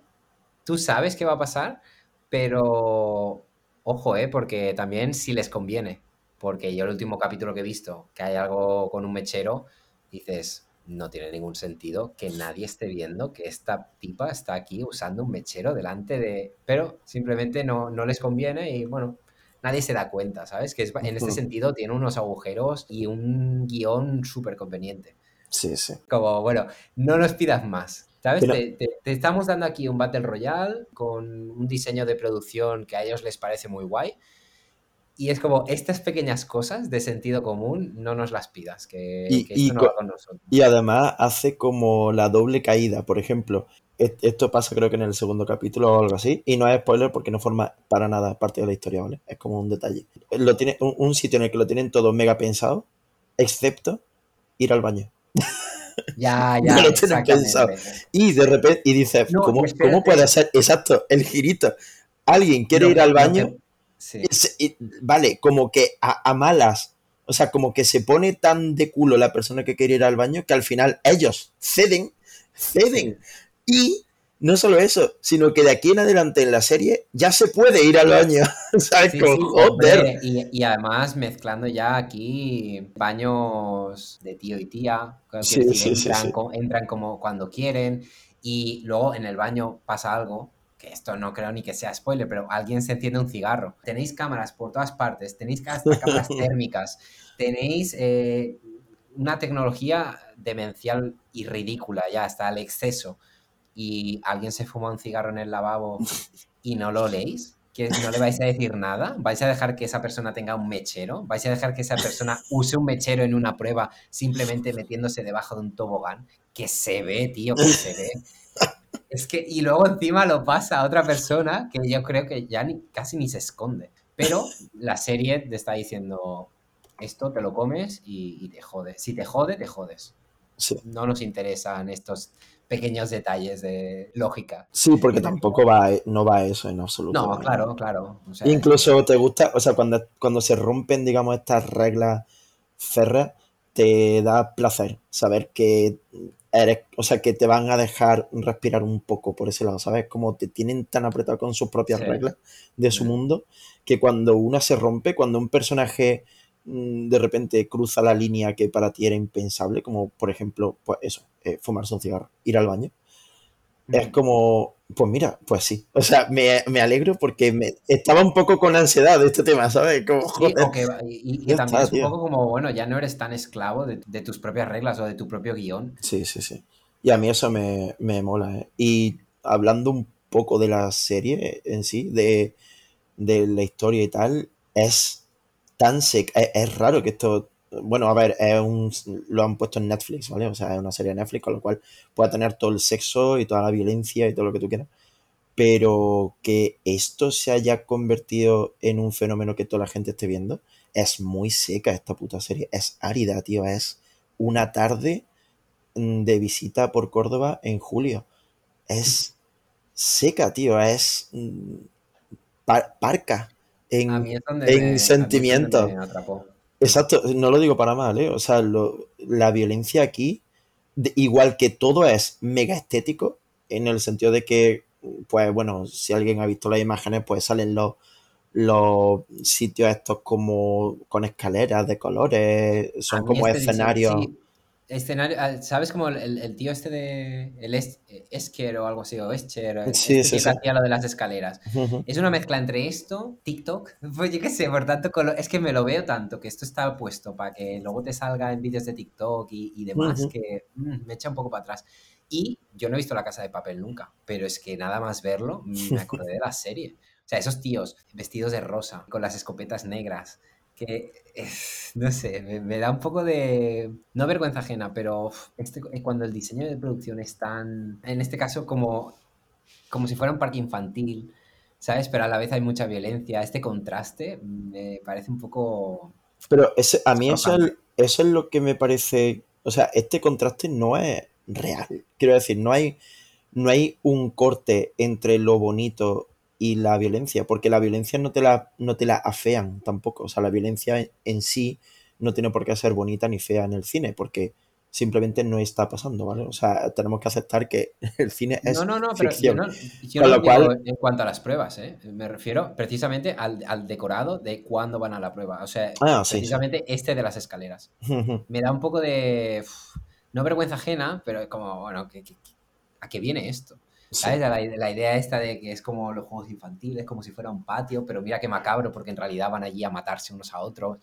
tú sabes qué va a pasar, pero ojo, ¿eh? Porque también si les conviene, porque yo el último capítulo que he visto, que hay algo con un mechero, dices, no tiene ningún sentido que nadie esté viendo que esta pipa está aquí usando un mechero delante de... Pero simplemente no, no les conviene y bueno, nadie se da cuenta, ¿sabes? Que en este sentido tiene unos agujeros y un guion súper conveniente. Sí, sí. Como, bueno, no nos pidas más. ¿Sabes? Te, te, estamos dando aquí un Battle Royale con un diseño de producción que a ellos les parece muy guay y es como, estas pequeñas cosas de sentido común, no nos las pidas, que, y, esto no va con nosotros. Y además hace como la doble caída, por ejemplo. Esto pasa creo que en el segundo capítulo o algo así, y no es spoiler porque no forma para nada parte de la historia, ¿vale? Es como un detalle. Lo tiene, un, sitio en el que lo tienen todo mega pensado, excepto ir al baño. Ya, ya. lo tienen pensado. Y de repente, y dices, ¿cómo, ¿cómo, puede ser? Exacto, el girito. Alguien quiere ir al baño vale, como que a, malas, o sea, como que se pone tan de culo la persona que quiere ir al baño que al final ellos ceden, ceden. Y no solo eso, sino que de aquí en adelante en la serie ya se puede ir al baño, ¿sabes? y, además mezclando ya aquí baños de tío y tía, entran, entran como cuando quieren y luego en el baño pasa algo que esto no creo ni que sea spoiler, pero alguien se enciende un cigarro. Tenéis cámaras por todas partes, tenéis hasta cámaras térmicas, tenéis eh, una tecnología demencial y ridícula ya hasta el exceso y alguien se fuma un cigarro en el lavabo y no lo leéis. que no le vais a decir nada, vais a dejar que esa persona tenga un mechero, vais a dejar que esa persona use un mechero en una prueba simplemente metiéndose debajo de un tobogán, que se ve, tío, que se ve. Es que, y luego encima lo pasa a otra persona que yo creo que ya ni, casi ni se esconde. Pero la serie te está diciendo, esto te lo comes y, y te jodes. Si te jode, te jodes. Sí. No nos interesan estos pequeños detalles de lógica. Sí, porque tampoco va, no va a eso en absoluto. No, claro, claro. O sea, Incluso te gusta, o sea, cuando, cuando se rompen, digamos, estas reglas férreas, te da placer saber que eres, o sea, que te van a dejar respirar un poco por ese lado, ¿sabes? Como te tienen tan apretado con sus propias Sí. reglas de su Mm. mundo, que cuando una se rompe, cuando un personaje mm, de repente cruza la línea que para ti era impensable, como por ejemplo, pues eso, eh, fumarse un cigarro, ir al baño, es como, pues mira, pues sí. O sea, me, me alegro porque me, estaba un poco con ansiedad de este tema, ¿sabes? Como, Sí, y, también está, es un tío. poco como, bueno, ya no eres tan esclavo de, de tus propias reglas o de tu propio guion. Sí, sí, sí. Y a mí eso me, me mola, ¿eh? Y hablando un poco de la serie en sí, de, de la historia y tal, es tan seca. Es, es raro que esto. Bueno, a ver, es un, lo han puesto en Netflix, ¿vale? O sea, es una serie de Netflix, con lo cual puede tener todo el sexo y toda la violencia y todo lo que tú quieras. Pero que esto se haya convertido en un fenómeno que toda la gente esté viendo, es muy seca esta puta serie. Es árida, tío. Es una tarde mm, de visita por Córdoba en julio. Es seca, tío. Es mm, par- parca en, en me, sentimiento. Exacto, no lo digo para mal, ¿eh? O sea, lo- la violencia aquí, de- igual que todo es mega estético, en el sentido de que, pues bueno, si alguien ha visto las imágenes, pues salen los, los sitios estos como con escaleras de colores, son como este escenarios. sí, escenario, ah, ¿sabes como el, el tío este de, el es, Esker o algo así, o Escher, Sí, este sí, tío sí. que hacía lo de las escaleras? Ujú. Es una mezcla entre esto, TikTok, pues yo qué sé, por tanto, es que me lo veo tanto, que esto está puesto para que luego te salga en vídeos de TikTok y, y demás, Ujú. que mm, me echa un poco para atrás. Y yo no he visto La Casa de Papel nunca, pero es que nada más verlo, me acordé de la serie. O sea, esos tíos vestidos de rosa, con las escopetas negras, que, no sé, me, me da un poco de, no vergüenza ajena, pero este, eh, cuando el diseño de producción es tan, en este caso, como, como si fuera un parque infantil, ¿sabes? Pero a la vez hay mucha violencia. Este contraste me parece un poco... Pero ese, a mí eso es, eso es lo que me parece, o sea, este contraste no es real. Quiero decir, no hay, no hay un corte entre lo bonito y la violencia, porque la violencia no te la, no te la afean tampoco. O sea, la violencia en, en sí no tiene por qué ser bonita ni fea en el cine, porque simplemente no está pasando, ¿vale? O sea, tenemos que aceptar que el cine es No, no, no, pero yo no, yo no lo cual- en cuanto a las pruebas, ¿eh? Me refiero precisamente al, al decorado de cuándo van a la prueba. O sea, Ah, sí, sí. precisamente este de las escaleras. Me da un poco de... uf, no vergüenza ajena, pero es como, bueno, ¿qué- qué- qué- ¿a qué viene esto? ¿Sabes? La, la idea esta de que es como los juegos infantiles, como si fuera un patio, pero mira qué macabro, porque en realidad van allí a matarse unos a otros.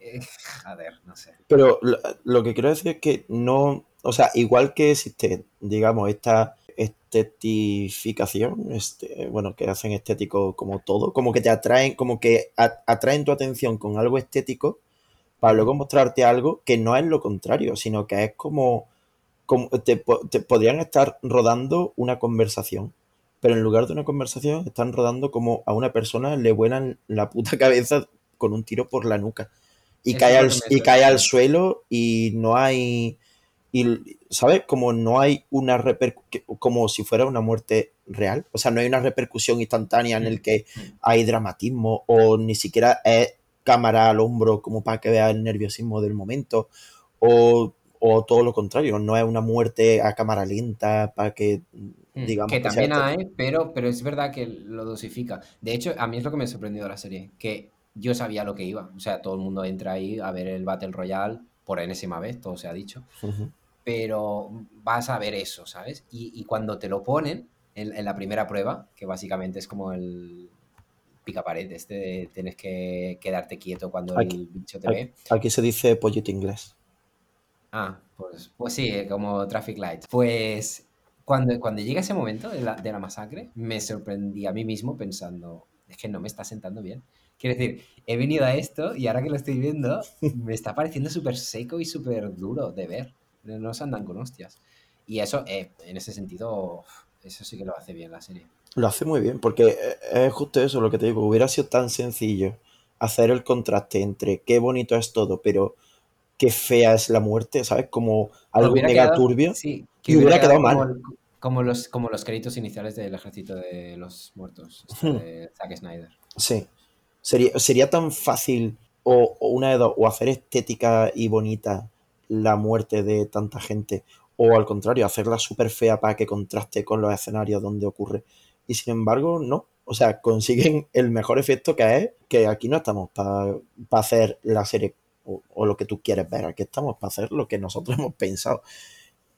Eh, joder, no sé. Pero lo, lo que quiero decir es que no, o sea, igual que existe, digamos, esta estetificación, este, bueno, que hacen estético como todo, como que te atraen, como que atraen tu atención con algo estético para luego mostrarte algo que no es lo contrario, sino que es como, como te, te podrían estar rodando una conversación, pero en lugar de una conversación están rodando como a una persona le vuelan la puta cabeza con un tiro por la nuca. Y cae al, y cae al suelo y no hay y sabes como no hay una repercusión como si fuera una muerte real. O sea no hay una repercusión instantánea en el que hay dramatismo o ni siquiera es cámara al hombro como para que veas el nerviosismo del momento o, o todo lo contrario no es una muerte a cámara lenta para que Mm, digamos que también hay, pero, pero es verdad que lo dosifica. De hecho, a mí es lo que me ha sorprendido de la serie, que yo sabía lo que iba. O sea, todo el mundo entra ahí a ver el Battle Royale por enésima vez, todo se ha dicho. Pero vas a ver eso, ¿sabes? Y, y cuando te lo ponen en, en la primera prueba, que básicamente es como el pica pared, este de tienes que quedarte quieto cuando Aquí- el bicho te aquí- ve. aquí se dice pollito inglés Ah, pues, pues sí, eh, como Traffic Light. Pues cuando, cuando llega ese momento de la, de la masacre, me sorprendí a mí mismo pensando, es que no me está sentando bien. Quiero decir, he venido a esto y ahora que lo estoy viendo, me está pareciendo súper seco y súper duro de ver. No se andan con hostias. Y eso, eh, en ese sentido, eso sí que lo hace bien la serie. Lo hace muy bien, porque es justo eso lo que te digo. Hubiera sido tan sencillo hacer el contraste entre qué bonito es todo, pero qué fea es la muerte, ¿sabes? Como algo mega turbio. Sí, que hubiera, quedado, mal. Como, los, como los créditos iniciales del ejército de los muertos, este hmm. de Zack Snyder. Sí. Sería, sería tan fácil o, una de dos, o hacer estética y bonita la muerte de tanta gente, o al contrario, hacerla súper fea para que contraste con los escenarios donde ocurre. Y sin embargo, no. O sea, consiguen el mejor efecto que es que aquí no estamos para hacer la serie o, lo que tú quieres ver, aquí estamos para hacer lo que nosotros hemos pensado.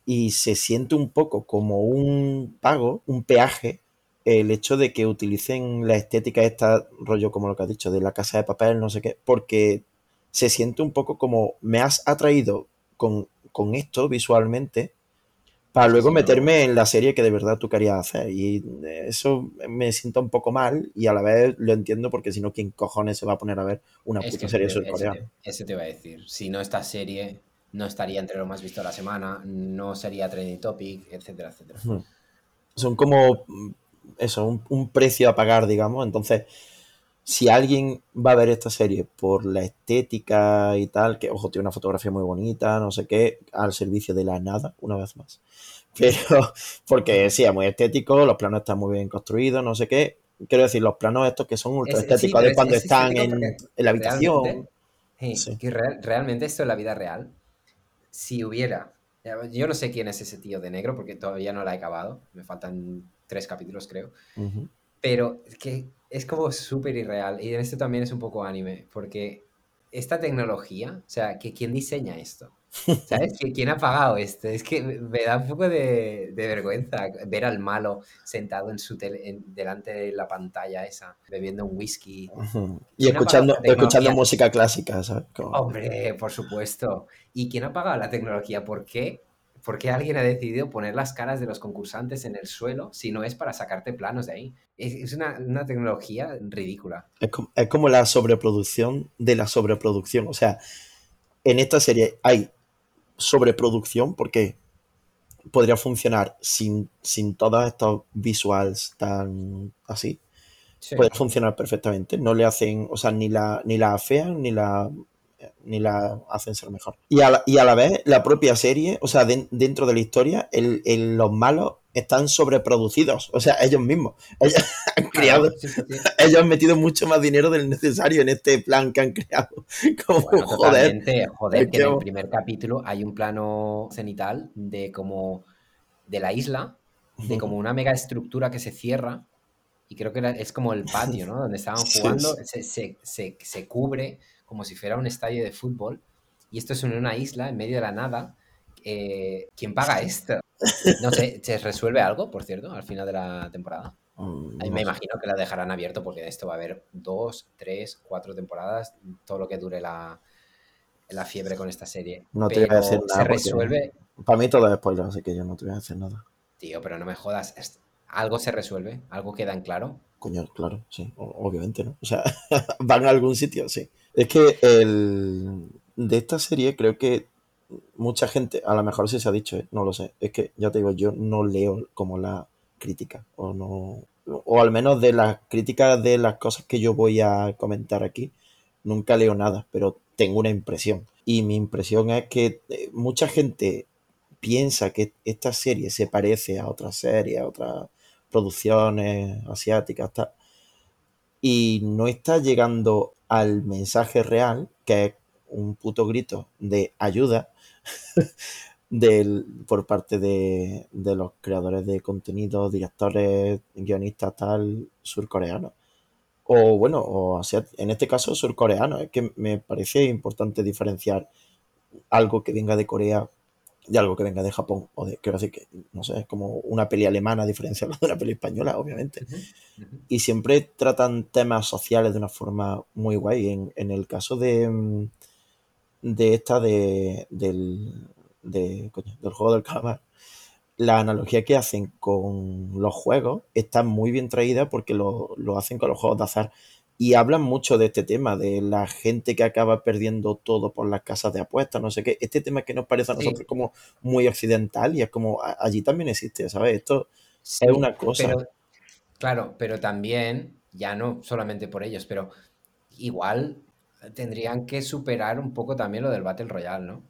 Y se siente un poco como un pago, un peaje, el hecho de que utilicen la estética esta, rollo como lo que has dicho, de la casa de papel, no sé qué, porque se siente un poco como me has atraído con, con esto visualmente para luego meterme en la serie que de verdad tú querías hacer. Y eso me siento un poco mal y a la vez lo entiendo porque si no, ¿quién cojones se va a poner a ver una puta serie surcoreana? Eso te iba a decir. Si no, esta serie no estaría entre lo más visto de la semana, no sería trending topic, etcétera, etcétera. Son como eso, un, un precio a pagar, digamos. Entonces, si alguien va a ver esta serie por la estética y tal, que ojo, tiene una fotografía muy bonita, no sé qué, al servicio de la nada, una vez más. Pero, porque sí, es muy estético, los planos están muy bien construidos, no sé qué. Quiero decir, los planos estos que son ultra estéticos de cuando están en, la habitación. realmente esto en la vida real, si hubiera, yo no sé quién es ese tío de negro porque todavía no la he acabado, me faltan tres capítulos creo, pero que es como súper irreal. Y en esto también es un poco anime, porque esta tecnología, o sea, que ¿quién diseña esto? ¿Sabes? ¿Quién ha pagado esto? Es que me da un poco de, vergüenza ver al malo sentado en su tele, delante de la pantalla esa, bebiendo un whisky. Y escuchando, escuchando música clásica, ¿sabes? Hombre, por supuesto. ¿Y quién ha pagado la tecnología? ¿Por qué ¿por qué alguien ha decidido poner las caras de los concursantes en el suelo si no es para sacarte planos de ahí? Es, una, tecnología ridícula. Es como, la sobreproducción de la sobreproducción. O sea, en esta serie hay sobreproducción porque podría funcionar sin, sin todos estos visuals tan así. Puede funcionar perfectamente. No le hacen, o sea, ni la, ni la afean ni la ni la hacen ser mejor. Y a la, y a la vez, la propia serie, o sea, dentro de la historia, el, los malos están sobreproducidos, o sea, ellos mismos. Ellos han creado, ellos han metido mucho más dinero del necesario en este plan que han creado. Como, joder, joder, que en el primer capítulo hay un plano cenital de como de la isla, de como una mega estructura que se cierra y creo que es como el patio, ¿no? Donde estaban jugando, se, se, se, se, cubre como si fuera un estadio de fútbol. Y esto es en una isla, en medio de la nada. Eh, ¿Quién paga esto? No sé, ¿se resuelve algo, por cierto, al final de la temporada? Mm, me imagino que la dejarán abierto porque de esto va a haber dos, tres, cuatro temporadas, todo lo que dure la, la fiebre con esta serie. No te voy a decir nada. Se resuelve. Para mí todo es spoiler, así que yo no te voy a decir nada. Tío, pero no me jodas. ¿Algo se resuelve? ¿Algo queda en claro? Coño, claro, sí, obviamente, ¿no? O sea, van a algún sitio, sí. Es que el, de esta serie creo que mucha gente, a lo mejor sí se ha dicho, ¿eh? no lo sé, es que ya te digo, yo no leo como la crítica, o no, o al menos de las críticas de las cosas que yo voy a comentar aquí, nunca leo nada, pero tengo una impresión. Y mi impresión es que eh, mucha gente piensa que esta serie se parece a otras series, a otras producciones asiáticas, y no está llegando al mensaje real, que es un puto grito de ayuda del, por parte de, los creadores de contenido, directores, guionistas tal, surcoreanos. O bueno, o en este caso surcoreano. Es que me parece importante diferenciar algo que venga de Corea de algo que venga de Japón o de, quiero decir que, no sé, es como una peli alemana a diferencia de una peli española, obviamente. Y siempre tratan temas sociales de una forma muy guay. En, en el caso de, mm, de esta de, del, de, del juego del calamar, la analogía que hacen con los juegos está muy bien traída porque lo, lo hacen con los juegos de azar y hablan mucho de este tema, de la gente que acaba perdiendo todo por las casas de apuestas, no sé qué. Este tema que nos parece a Sí. nosotros como muy occidental y es como allí también existe, ¿sabes? Esto Sí, es una cosa. pero claro, pero también, ya no solamente por ellos, pero igual tendrían que superar un poco también lo del Battle Royale, ¿no?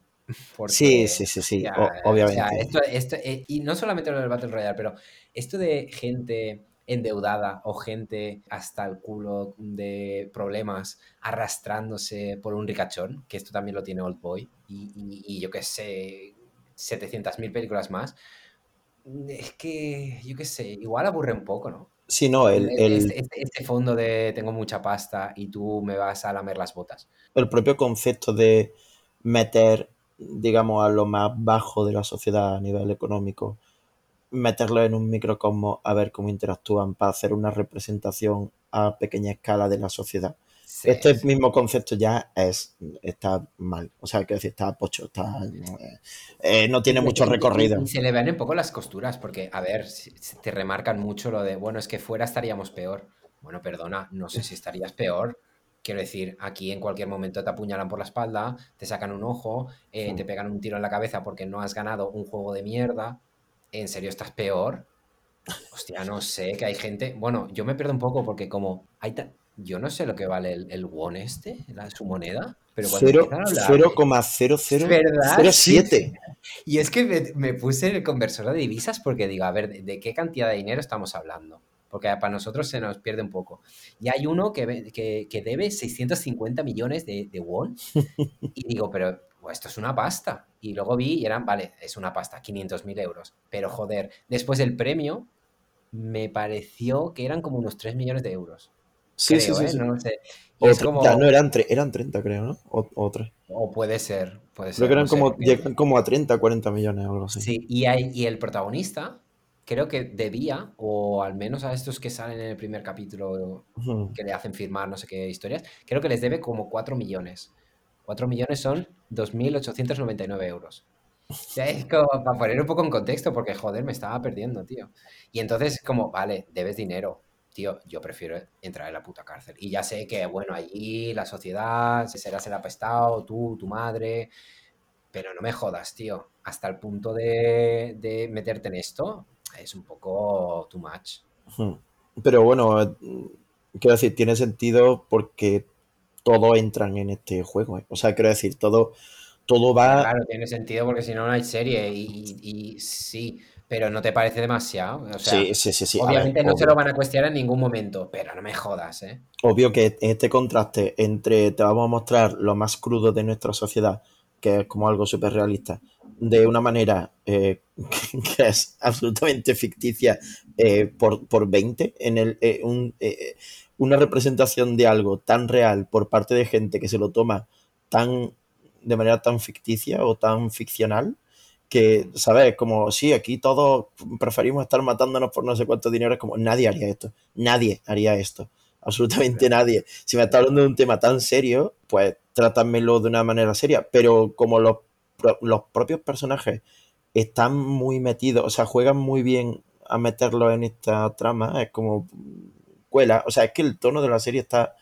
Sí, Porque, sí, sí, sí, hostia, o- o sea, obviamente. esto, esto, eh, y no solamente lo del Battle Royale, pero esto de gente endeudada o gente hasta el culo de problemas arrastrándose por un ricachón, que esto también lo tiene Old Boy, y, y- y yo qué sé, 700.000 películas más, es que, yo qué sé, igual aburre un poco, ¿no? Sí, no, el, Este, el, este- este fondo de tengo mucha pasta y tú me vas a lamer las botas. el propio concepto de meter, digamos, a lo más bajo de la sociedad a nivel económico, meterlo en un microcosmos a ver cómo interactúan para hacer una representación a pequeña escala de la sociedad. Sí, Este sí. mismo concepto ya es está mal, o sea, quiero decir, está pocho, está, eh, no tiene mucho recorrido. Y, se le ven un poco las costuras, porque, a ver, te remarcan mucho lo de, bueno, es que fuera estaríamos peor. Bueno, perdona, no sé si estarías peor. Quiero decir, aquí en cualquier momento te apuñalan por la espalda, te sacan un ojo, eh, te pegan un tiro en la cabeza porque no has ganado un juego de mierda. ¿En serio estás peor? Hostia, no sé, que hay gente. Bueno, yo me pierdo un poco porque, como hay ta- Yo no sé lo que vale el, el won este, la, su moneda, pero cuando Cero- empiezan a hablar. de- ¿Verdad? 0,0007. Y es que me, me puse el conversor de divisas porque digo, a ver, ¿de, de qué cantidad de dinero estamos hablando? Porque para nosotros se nos pierde un poco. Y hay uno que, que, que debe 650 millones de, de won. Y digo, pero esto es una pasta. Y luego vi y eran, vale, es una pasta, 500 mil euros. Pero joder, después el premio me pareció que eran como unos 3 millones de euros. Sí, creo, sí, sí, ¿eh? sí. No sé. O es 30, como... no, eran, eran 30, creo, ¿no? O, o. O puede ser, puede ser. Creo que eran no como, llegan como a 30, 40 millones o algo así. Sí, y, hay, y el protagonista creo que debía, o al menos a estos que salen en el primer capítulo que le hacen firmar no sé qué historias, creo que les debe como 4 millones. 4 millones son 2.899 euros. Sea, es como para poner un poco en contexto, porque joder, me estaba perdiendo, tío. Y entonces, como, vale, debes dinero. Tío, yo prefiero entrar en la puta cárcel. Y ya sé que, bueno, allí la sociedad, se serás el apestado, tú, tu madre, pero no me jodas, tío. Hasta el punto de, meterte en esto es un poco too much. Ujú. Pero bueno, eh, quiero decir, tiene sentido porque todos entran en este juego. ¿eh? O sea, quiero decir, todo, todo va. Claro, tiene sentido porque si no, no hay serie. Y, y- y sí, pero no te parece demasiado. O sea, sí, sí, sí, sí. Ver, obviamente no se lo van a cuestionar en ningún momento, pero no me jodas, ¿eh? Obvio que este contraste entre te vamos a mostrar lo más crudo de nuestra sociedad, que es como algo súper realista, de una manera eh, que es absolutamente ficticia eh, por, por 20, en el, eh, un, una representación de algo tan real por parte de gente que se lo toma tan de manera tan ficticia o tan ficcional que, ¿sabes? Como, sí, aquí todos preferimos estar matándonos por no sé cuánto dinero, es como, nadie haría esto, nadie haría esto absolutamente nadie. Si me está hablando de un tema tan serio, pues trátamelo de una manera seria. Pero como los, los propios personajes están muy metidos, o sea, juegan muy bien a meterlos en esta trama, es como cuela. O sea, es que el tono de la serie está,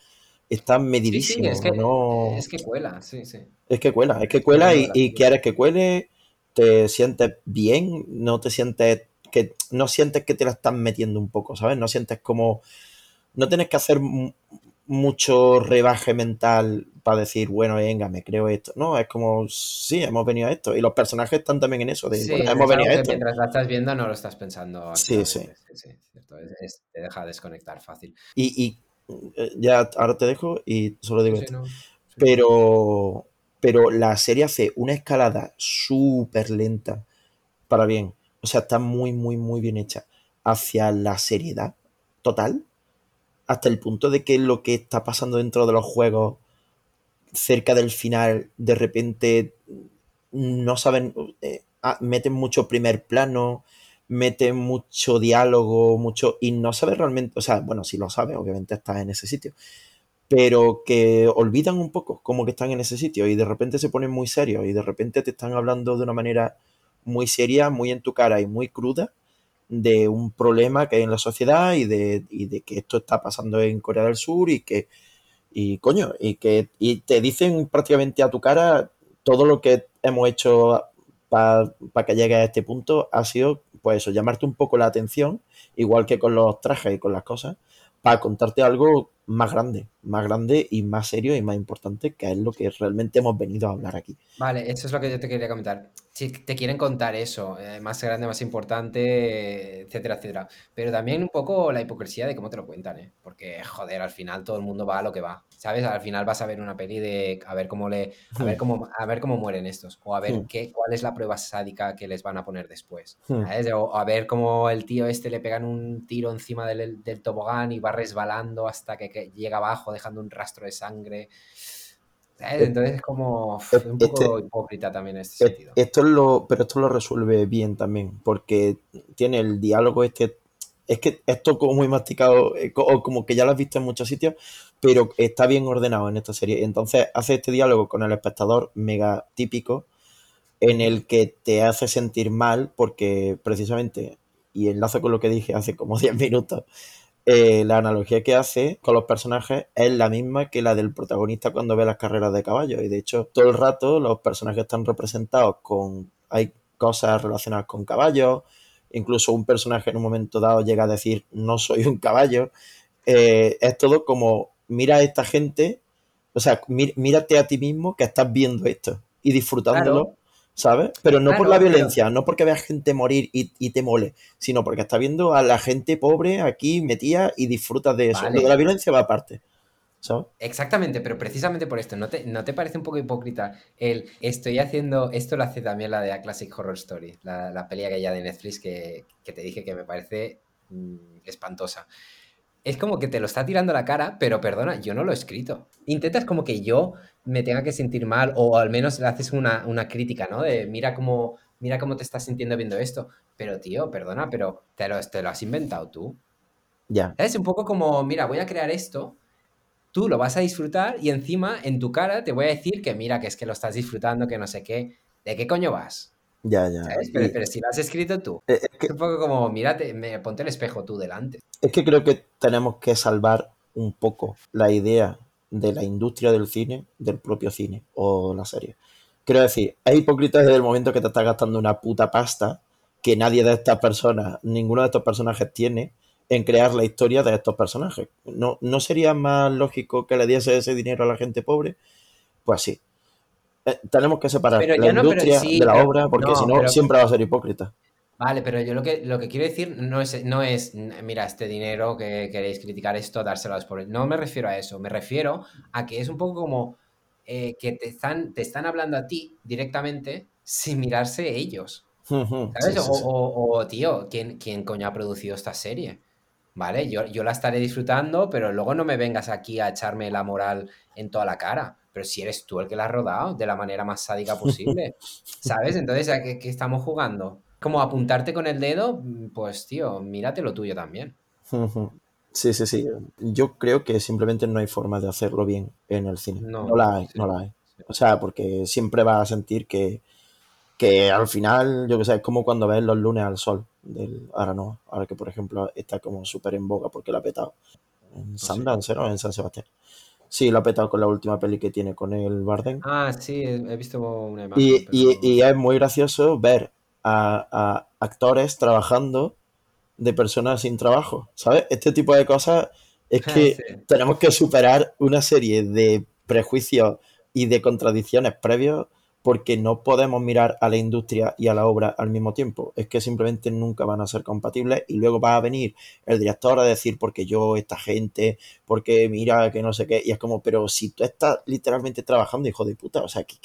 está Sí, sí, medidísimo. es que, no- es que cuela, sí, sí. es que cuela, es que cuela y, y quieres que cuele, te sientes bien, no te sientes que no sientes que te la están metiendo un poco, ¿sabes? No sientes como no tienes que hacer mu- mucho rebaje mental para decir, bueno, venga, me creo esto. No, es como, sí, hemos venido a esto. Y los personajes están también en eso, de, Sí, bueno, es hemos venido a esto. mientras la estás viendo no lo estás pensando Sí. Sí, sí, es- te deja desconectar fácil. Y, y, eh, ya ahora te dejo y solo digo Sí, esto. no, sí. Pero, pero la serie hace una escalada súper lenta para bien. O sea, está muy, muy, muy bien hecha. Hacia la seriedad total. Hasta el punto de que lo que está pasando dentro de los juegos, cerca del final, de repente no saben. eh, ah, meten mucho primer plano, meten mucho diálogo, mucho. Y no sabes realmente. O sea, bueno, si lo sabes, obviamente estás en ese sitio pero que olvidan un poco como que están en ese sitio y de repente se ponen muy serios y de repente te están hablando de una manera muy seria, muy en tu cara y muy cruda de un problema que hay en la sociedad y de, y de que esto está pasando en Corea del Sur y que, y coño, y que y te dicen prácticamente a tu cara todo lo que hemos hecho para que llegue a este punto ha sido, pues eso, llamarte un poco la atención, igual que con los trajes y con las cosas, para contarte algo más grande, más grande y más serio y más importante, que es lo que realmente hemos venido a hablar aquí. Vale, eso es lo que yo te quería comentar. Si te quieren contar eso, eh, más grande, más importante, etcétera, etcétera. Pero también un poco la hipocresía de cómo te lo cuentan, ¿eh? Porque, joder, al final todo el mundo va a lo que va. ¿Sabes? Al final vas a ver una peli de a ver cómo le. a ver cómo, a ver cómo mueren estos. O a ver Hmm. qué, cuál es la prueba sádica que les van a poner después. Hmm. ¿sabes? O a ver cómo el tío este le pegan un tiro encima del, del tobogán y va resbalando hasta que, que llega abajo dejando un rastro de sangre. ¿Sabes? Eh, Entonces es como eh, un poco este- hipócrita también en este Eh, sentido. Esto es lo, pero esto lo resuelve bien también, porque tiene el diálogo este. Es que esto como muy masticado, o como que ya lo has visto en muchos sitios, pero está bien ordenado en esta serie. Entonces hace este diálogo con el espectador mega típico, en el que te hace sentir mal, porque precisamente, y enlazo con lo que dije hace como 10 minutos, eh, la analogía que hace con los personajes es la misma que la del protagonista cuando ve las carreras de caballos. Y de hecho, todo el rato los personajes están representados con. Hay cosas relacionadas con caballos. Incluso un personaje en un momento dado llega a decir: No soy un caballo. Eh, es todo como: Mira a esta gente. O sea, mí- mírate a ti mismo que estás viendo esto y disfrutándolo. ¿Sabes? Pero no por la violencia, no porque veas gente morir y, y te mole, sino porque estás viendo a la gente pobre aquí metida y disfrutas de eso. Vale. Lo de la violencia va aparte. ¿Sabes? Exactamente, pero precisamente por esto, ¿no te, ¿no te parece un poco hipócrita el estoy haciendo, esto lo hace también la de A Classic Horror Story, la, la peli aquella de Netflix que, que te dije que me parece mm, espantosa. Es como que te lo está tirando a la cara, pero perdona, yo no lo he escrito. Intentas como que yo me tenga que sentir mal, o al menos le haces una, una crítica, ¿no? De mira cómo, mira cómo te estás sintiendo viendo esto. Pero tío, perdona, pero te lo, te lo has inventado tú. Ya. Es un poco como, mira, voy a crear esto, tú lo vas a disfrutar y encima en tu cara te voy a decir que mira, que es que lo estás disfrutando, que no sé qué. ¿De qué coño vas? Ya, ya. ¿Sabes? Y- Pero, pero si lo has escrito tú. eh, es, que, Es un poco como, mírate, me, ponte el espejo tú delante. es que creo que tenemos que salvar un poco la idea de la industria del cine del propio cine o la serie. Quiero decir, es hipócrita desde el momento que te estás gastando una puta pasta que nadie de estas personas, ninguno de estos personajes tiene en crear la historia de estos personajes. ¿No, ¿No sería más lógico que le diese ese dinero a la gente pobre? Pues sí. Eh, tenemos que separar Pero la no, industria sí, de la pero- obra porque no, si no pero- siempre va a ser hipócrita. Vale, pero yo lo que, lo que quiero decir no es, no es, mira, este dinero que queréis criticar esto, dárselo a los pobres. No me refiero a eso, me refiero a que es un poco como eh, que te están, te están hablando a ti directamente sin mirarse ellos. ¿Sabes? sí, sí, o, sí. o- o, tío, ¿quién, ¿quién coño ha producido esta serie? ¿Vale? Yo, yo la estaré disfrutando, pero luego no me vengas aquí a echarme la moral en toda la cara. Pero si eres tú el que la has rodado de la manera más sádica posible. ¿Sabes? Entonces, ¿a qué, qué estamos jugando? Como apuntarte con el dedo, pues tío, mírate lo tuyo también. Sí, sí, sí. Yo creo que simplemente no hay forma de hacerlo bien en el cine. No, No, la hay, sí, no la hay. O sea, porque siempre vas a sentir que, que al final, yo que sé, es como cuando ves los lunes al sol del ahora no, ahora que por ejemplo está como súper en boga porque lo ha petado. En sí. Sundance, ¿no? En San Sebastián. Sí, lo ha petado con la última peli que tiene con el Bardem. Ah, sí, he visto una imagen. Y, pero y- no- y es muy gracioso ver a, a actores trabajando de personas sin trabajo, ¿sabes? Este tipo de cosas es que Sí. tenemos que superar una serie de prejuicios y de contradicciones previos porque no podemos mirar a la industria y a la obra al mismo tiempo. Es que simplemente nunca van a ser compatibles y luego va a venir el director a decir porque yo, esta gente, porque mira que no sé qué. Y es como, pero si tú estás literalmente trabajando, hijo de puta, o sea, que,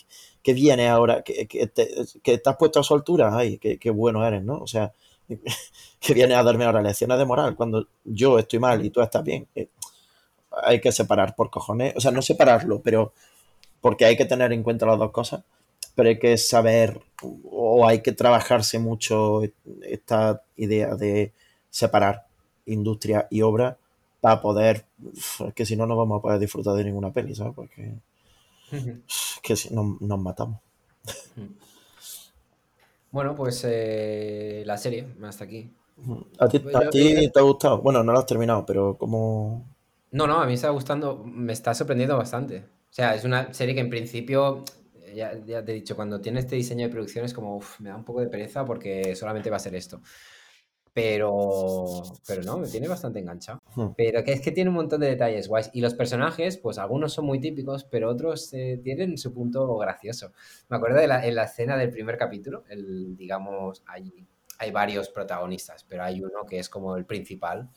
que viene ahora, que, que, te, que estás puesto a su altura, ay, qué, qué bueno eres, ¿no? O sea, que viene a darme ahora lecciones de moral cuando yo estoy mal y tú estás bien. Eh, hay que separar por cojones, o sea, no separarlo, pero porque hay que tener en cuenta las dos cosas, pero hay que saber o hay que trabajarse mucho esta idea de separar industria y obra para poder, es que si no, no vamos a poder disfrutar de ninguna peli, ¿sabes? Porque es que si no, nos matamos. Bueno, pues eh, la serie, hasta aquí. ¿A ti, Pues a yo- ti te ha gustado? Bueno, no lo has terminado, pero como... No, no, a mí me está gustando, me está sorprendiendo bastante. O sea, es una serie que en principio, ya, ya te he dicho, cuando tiene este diseño de producción es como, uf, me da un poco de pereza porque solamente va a ser esto. Pero, pero no, me tiene bastante enganchado. Ujú. Pero que es que tiene un montón de detalles guays. Y los personajes, pues algunos son muy típicos, pero otros eh, tienen su punto gracioso. Me acuerdo de la, en la escena del primer capítulo, el, digamos, hay, hay varios protagonistas, pero hay uno que es como el principal,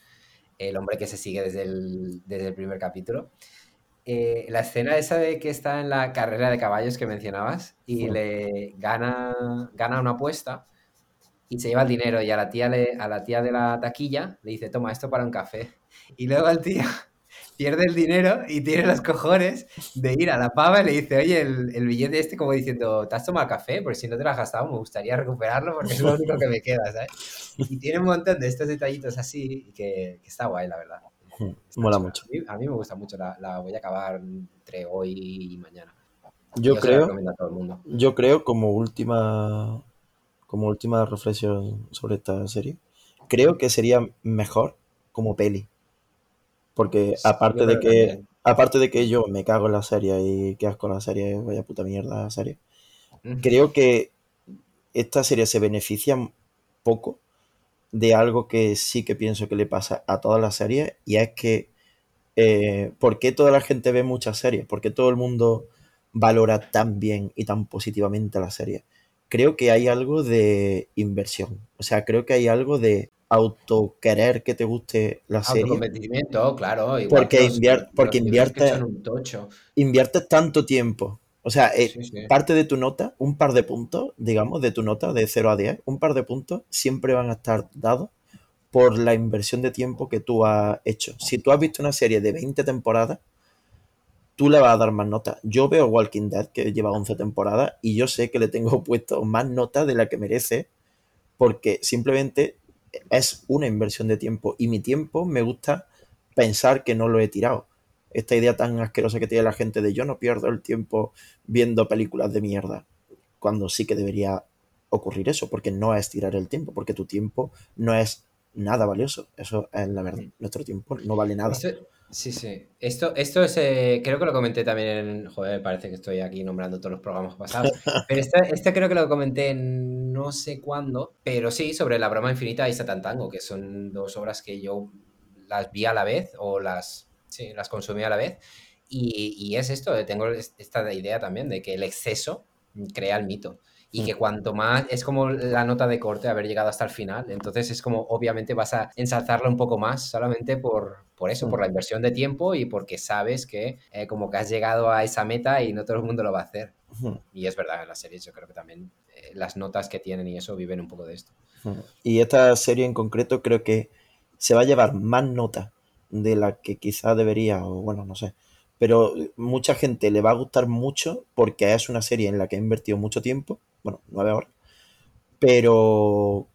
el hombre que se sigue desde el, desde el primer capítulo. Eh, la escena esa de que está en la carrera de caballos que mencionabas y le gana, gana una apuesta y se lleva el dinero y a la tía le, a la tía de la taquilla le dice, toma esto para un café. Y luego el tío pierde el dinero y tiene los cojones de ir a la pava y le dice, oye, el, el billete este como diciendo, ¿te has tomado café? Porque si no te lo has gastado me gustaría recuperarlo porque es lo único que me queda, ¿sabes? Y tiene un montón de estos detallitos así que, que está guay, la verdad. Mola mucho. A mí, a mí me gusta mucho, la, la voy a acabar entre hoy y mañana. Yo creo, recomiendo a todo el mundo. yo creo como última, como última reflexión sobre esta serie, creo que sería mejor como peli. Porque Sí, aparte de que, también. aparte de que yo me cago en la serie y que asco la serie, vaya puta mierda la serie, creo que esta serie se beneficia poco de algo que sí que pienso que le pasa a todas las series y es que eh, ¿por qué toda la gente ve muchas series? ¿Por qué todo el mundo valora tan bien y tan positivamente la serie? Creo que hay algo de inversión, o sea, creo que hay algo de autoquerer que te guste la serie claro, igual porque, los, invier- porque inviertes inviertes tanto tiempo. O sea, eh, Sí, sí. parte de tu nota, un par de puntos, digamos, de tu nota de 0 a 10, un par de puntos siempre van a estar dados por la inversión de tiempo que tú has hecho. Si tú has visto una serie de 20 temporadas, tú le vas a dar más notas. Yo veo Walking Dead, que lleva 11 temporadas, y yo sé que le tengo puesto más notas de la que merece, porque simplemente es una inversión de tiempo. Y mi tiempo me gusta pensar que no lo he tirado. Esta idea tan asquerosa que tiene la gente de yo no pierdo el tiempo viendo películas de mierda, cuando sí que debería ocurrir eso, porque no es tirar el tiempo, porque tu tiempo no es nada valioso. Eso es la verdad. Nuestro tiempo no vale nada. Esto, sí, sí. Esto, esto es, eh, creo que lo comenté también en, joder, parece que estoy aquí nombrando todos los programas pasados, pero este, este creo que lo comenté en no sé cuándo, pero sí, sobre La broma infinita y Satan Tango, que son dos obras que yo las vi a la vez o las, sí, las consumí a la vez. Y, y es esto, eh, tengo es- esta idea también de que el exceso crea el mito. Y que cuanto más es como la nota de corte haber llegado hasta el final, entonces es como obviamente vas a ensalzarla un poco más solamente por, por eso, por la inversión de tiempo y porque sabes que eh, como que has llegado a esa meta y no todo el mundo lo va a hacer. Y es verdad, en las series yo creo que también eh, las notas que tienen y eso viven un poco de esto. Y esta serie en concreto creo que se va a llevar más notas de la que quizá debería, o bueno, no sé. Pero mucha gente le va a gustar mucho porque es una serie en la que ha invertido mucho tiempo, bueno, nueve horas, pero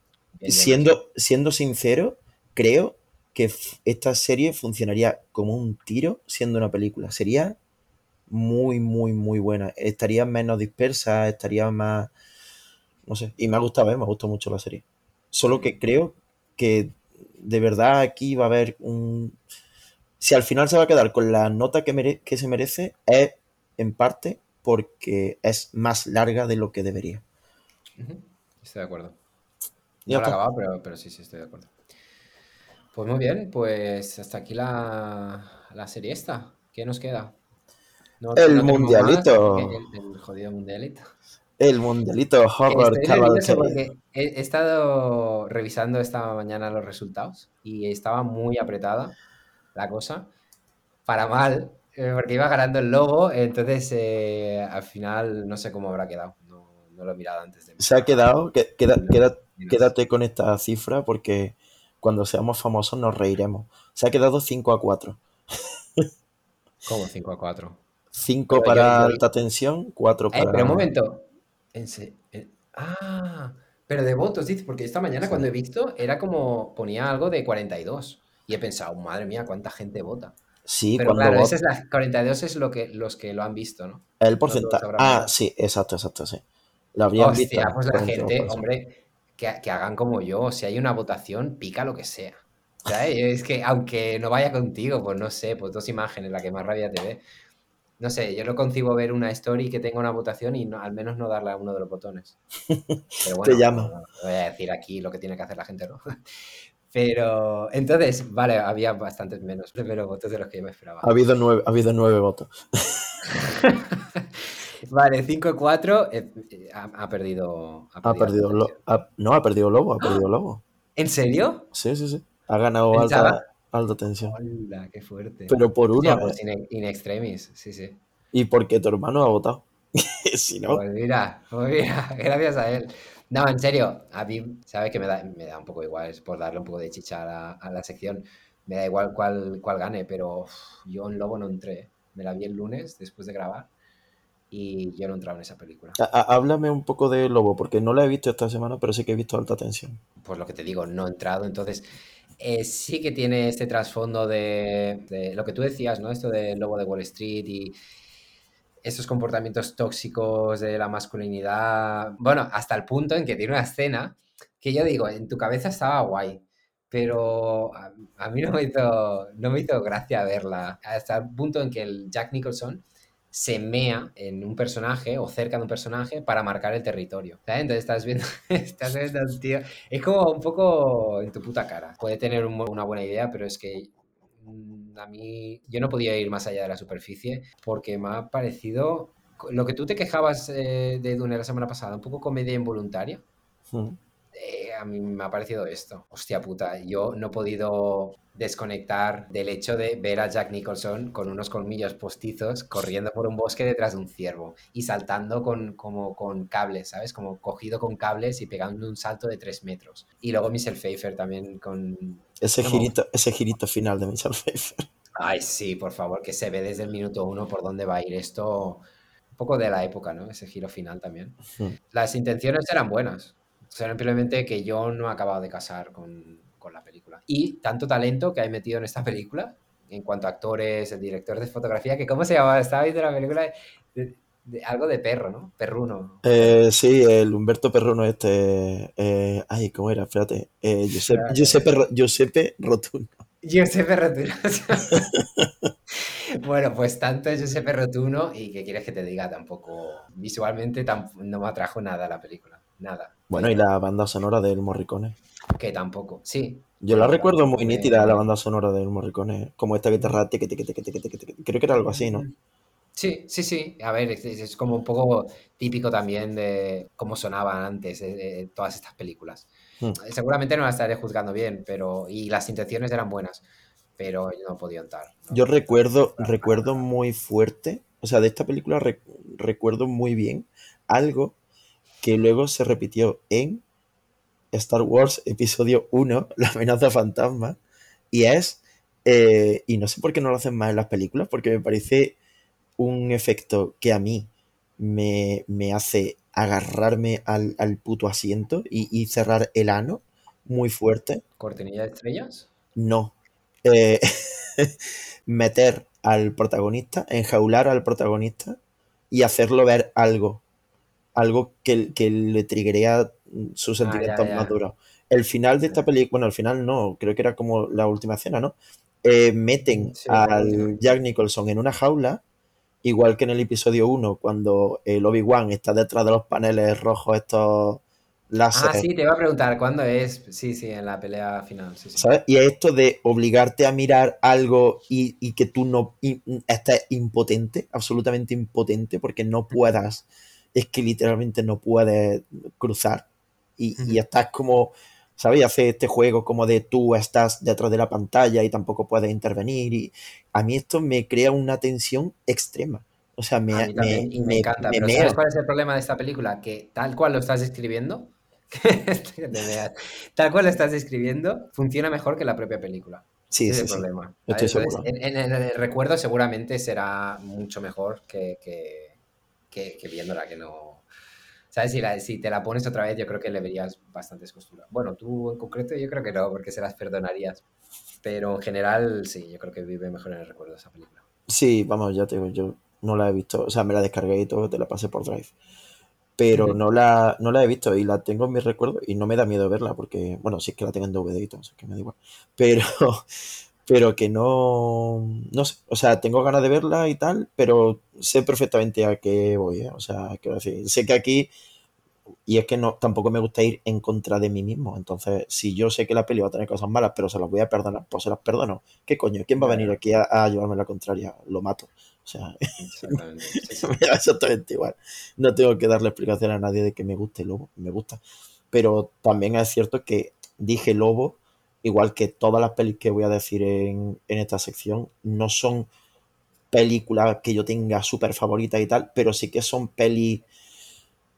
siendo, siendo sincero, creo que esta serie funcionaría como un tiro siendo una película. Sería muy, muy, muy buena. Estaría menos dispersa, estaría más... No sé. Y me ha gustado, ¿eh? Me ha gustado mucho la serie. Solo que creo que de verdad aquí va a haber un... Si al final se va a quedar con la nota que, mere- que se merece, es en parte porque es más larga de lo que debería. Estoy de acuerdo. Ya No está. acabado, pero, pero sí, sí, estoy de acuerdo. Pues muy bien, pues hasta aquí la, la serie esta. ¿Qué nos queda? No, El no mundialito. más que El, el jodido mundialito. El mundialito Horror Estoy porque he, he estado revisando esta mañana los resultados y estaba muy apretada la cosa. Para mal, eh, porque iba ganando el lobo, entonces eh, al final no sé cómo habrá quedado. No, no lo he mirado antes de Se ha quedado, que- queda- No, queda- Dinos. quédate con esta cifra porque cuando seamos famosos nos reiremos. Se ha quedado 5 a 4. ¿Cómo 5 a 4? 5 Pero yo- para yo- alta tensión, 4 Eh, para... pero un momento. Ah, pero de votos, dice, porque esta mañana cuando he visto era como ponía algo de 42. Y he pensado, madre mía, cuánta gente vota. Sí, Pero cuando claro, vot- ese es la, 42 es lo que, los que lo han visto, ¿no? el No todos porcentaje. habrán Ah, votado. sí, exacto, exacto, sí. La habrían visto. Hostia, pues la gente, hombre, que, que hagan como yo. Si hay una votación, pica lo que sea. ¿Sabes? Es que aunque no vaya contigo, pues no sé, pues dos imágenes, la que más rabia te dé. No sé, yo no concibo ver una story que tenga una votación y no- al menos no darle a uno de los botones. Pero bueno, llama. no, no voy a decir aquí lo que tiene que hacer la gente, ¿no? Pero entonces, vale, había bastantes menos, pero votos de los que yo me esperaba. Ha habido nueve, ha habido nueve votos. Vale, 5-4 eh, eh, ha, ha perdido. Ha perdido la lo, ha- no, ha perdido Lobo, ha perdido Lobo. ¿En serio? Sí, sí, sí. Ha ganado Pensaba- alta, alta tensión. Hola, qué fuerte. Pero por. Hostia, pues in, in extremis, sí, sí. Y porque tu hermano ha votado. si no, Pues mira, pues mira, gracias a él. No, en serio, a mí, ¿sabes que me da, me da un poco igual? Es por darle un poco de chicha a la, a la sección. Me da igual cuál, cuál gane, pero yo en Lobo no entré. Me la vi el lunes después de grabar y yo no entraba en esa película. háblame un poco de Lobo, porque no la he visto esta semana, pero sí que he visto alta tensión. Pues lo que te digo, no he entrado. Entonces, eh, sí que tiene este trasfondo de, lo que tú decías, ¿no? Esto del Lobo de Wall Street y esos comportamientos tóxicos de la masculinidad. Bueno, hasta el punto en que tiene una escena que yo digo, en tu cabeza estaba guay, pero a, a mí no me, hizo, no me hizo gracia verla. Hasta el punto en que el Jack Nicholson se mea en un personaje o cerca de un personaje para marcar el territorio. ¿sabes? Entonces estás viendo, estás viendo tío. Es como un poco en tu puta cara. Puede tener un- una buena idea, pero es que mm, a mí yo no podía ir más allá de la superficie porque me ha parecido lo que tú te quejabas eh, de Dune la semana pasada, un poco comedia involuntaria. Mm. A mí me ha parecido esto. Hostia puta, yo no he podido desconectar del hecho de ver a Jack Nicholson con unos colmillos postizos corriendo por un bosque detrás de un ciervo y saltando con, como con cables, ¿sabes? Como cogido con cables y pegando un salto de tres metros. Y luego Michelle Pfeiffer también con... Ese No. girito, ese girito final de Michelle Pfeiffer. Ay, sí, por favor, que se ve desde el minuto uno por dónde va a ir esto. Un poco de la época, ¿no? Ese giro final también. Mm. Las intenciones eran buenas. Simplemente que yo no he acabado de casar con, con la película. Y tanto talento que hay metido en esta película, en cuanto a actores, el director de fotografía, que ¿cómo se llamaba? Estaba viendo la película de, de- algo de perro, ¿no? Perruno. Eh, sí, el Humberto Perruno este... eh, ay, ¿cómo era? Espérate. Eh, Giuseppe, Espérate. Giuseppe, Ro- Giuseppe Rotuno. Giuseppe Rotuno. bueno, pues tanto Giuseppe Rotuno y que quieres que te diga, tampoco visualmente no me atrajo nada la película. Nada. Bueno, y la banda sonora del Morricone. Que tampoco. Sí. Yo la recuerdo muy nítida, la banda sonora del Morricone. Como esta guitarra... Creo que era algo así, ¿no? Sí, sí, sí. A ver, es, es como un poco típico también de cómo sonaban antes eh, eh, todas estas películas. Hmm. Seguramente no las estaré juzgando bien, pero y las intenciones eran buenas, pero yo no podido entrar. ¿no? Yo recuerdo, recuerdo muy fuerte, o sea, de esta película re- recuerdo muy bien algo que luego se repitió en Star Wars Episodio 1, La amenaza fantasma, y es, eh, y no sé por qué no lo hacen más en las películas, porque me parece un efecto que a mí me, me hace agarrarme al, al puto asiento y, y cerrar el ano muy fuerte. ¿Cortinilla de estrellas? No. Eh, meter al protagonista, enjaular al protagonista y hacerlo ver algo. Algo que, que le triggerea sus Ah, sentimientos ya. más duros. El final de esta película, bueno, al final no, creo que era como la última escena, ¿no? Eh, meten Sí, al. Jack Nicholson en una jaula, igual que en el episodio 1, cuando el Obi-Wan está detrás de los paneles rojos, estos láser. Ah, sí, te iba a preguntar, ¿cuándo es? Sí, sí, en la pelea final. Sí, sí. ¿sabes? Y es esto de obligarte a mirar algo y, y que tú no y- estés impotente, absolutamente impotente, porque no puedas, es que literalmente no puedes cruzar. Y, y Ujú. estás como, ¿sabes? Y hace este juego como de tú estás detrás de la pantalla y tampoco puedes intervenir. Y a mí esto me crea una tensión extrema. O sea, me, A mí también, me- y me, me- encanta. me Pero. ¿sabes cuál es el problema de esta película? Que tal cual lo estás veas, tal cual lo estás describiendo, funciona mejor que la propia película. Sí, Ese sí, es el sí. problema. Estoy. Entonces, seguro. en, en- en el recuerdo seguramente será mucho mejor que, que, que- que viéndola, que no... ¿Sabes? Si, la- si te la pones otra vez, yo creo que le verías bastantes costuras. Bueno, tú en concreto yo creo que no, porque se las perdonarías. Pero en general, sí, yo creo que vive mejor en el recuerdo de esa película. Sí, vamos, ya te digo, yo no la he visto, o sea, me la descargué y todo, te la pasé por Drive. pero no la, no la he visto y la tengo en mis recuerdos y no me da miedo verla porque, bueno, sí es que la tengo en DVD y todo, o sea, que me da igual. Pero, pero que no, no sé, o sea, tengo ganas de verla y tal, pero sé perfectamente a qué voy, ¿eh? O sea, quiero decir, sé que aquí, y es que no, tampoco me gusta ir en contra de mí mismo, entonces, si yo sé que la peli va a tener cosas malas, pero se las voy a perdonar, pues se las perdono. ¿Qué coño? ¿Quién va a venir aquí a, a llevarme la contraria? Lo mato. O sea, Exactamente. Me da exactamente igual. No tengo que darle explicación a nadie de que me guste Lobo, me gusta. Pero también es cierto que dije Lobo, igual que todas las pelis que voy a decir en, en esta sección, no son películas que yo tenga súper favoritas y tal, pero sí que son pelis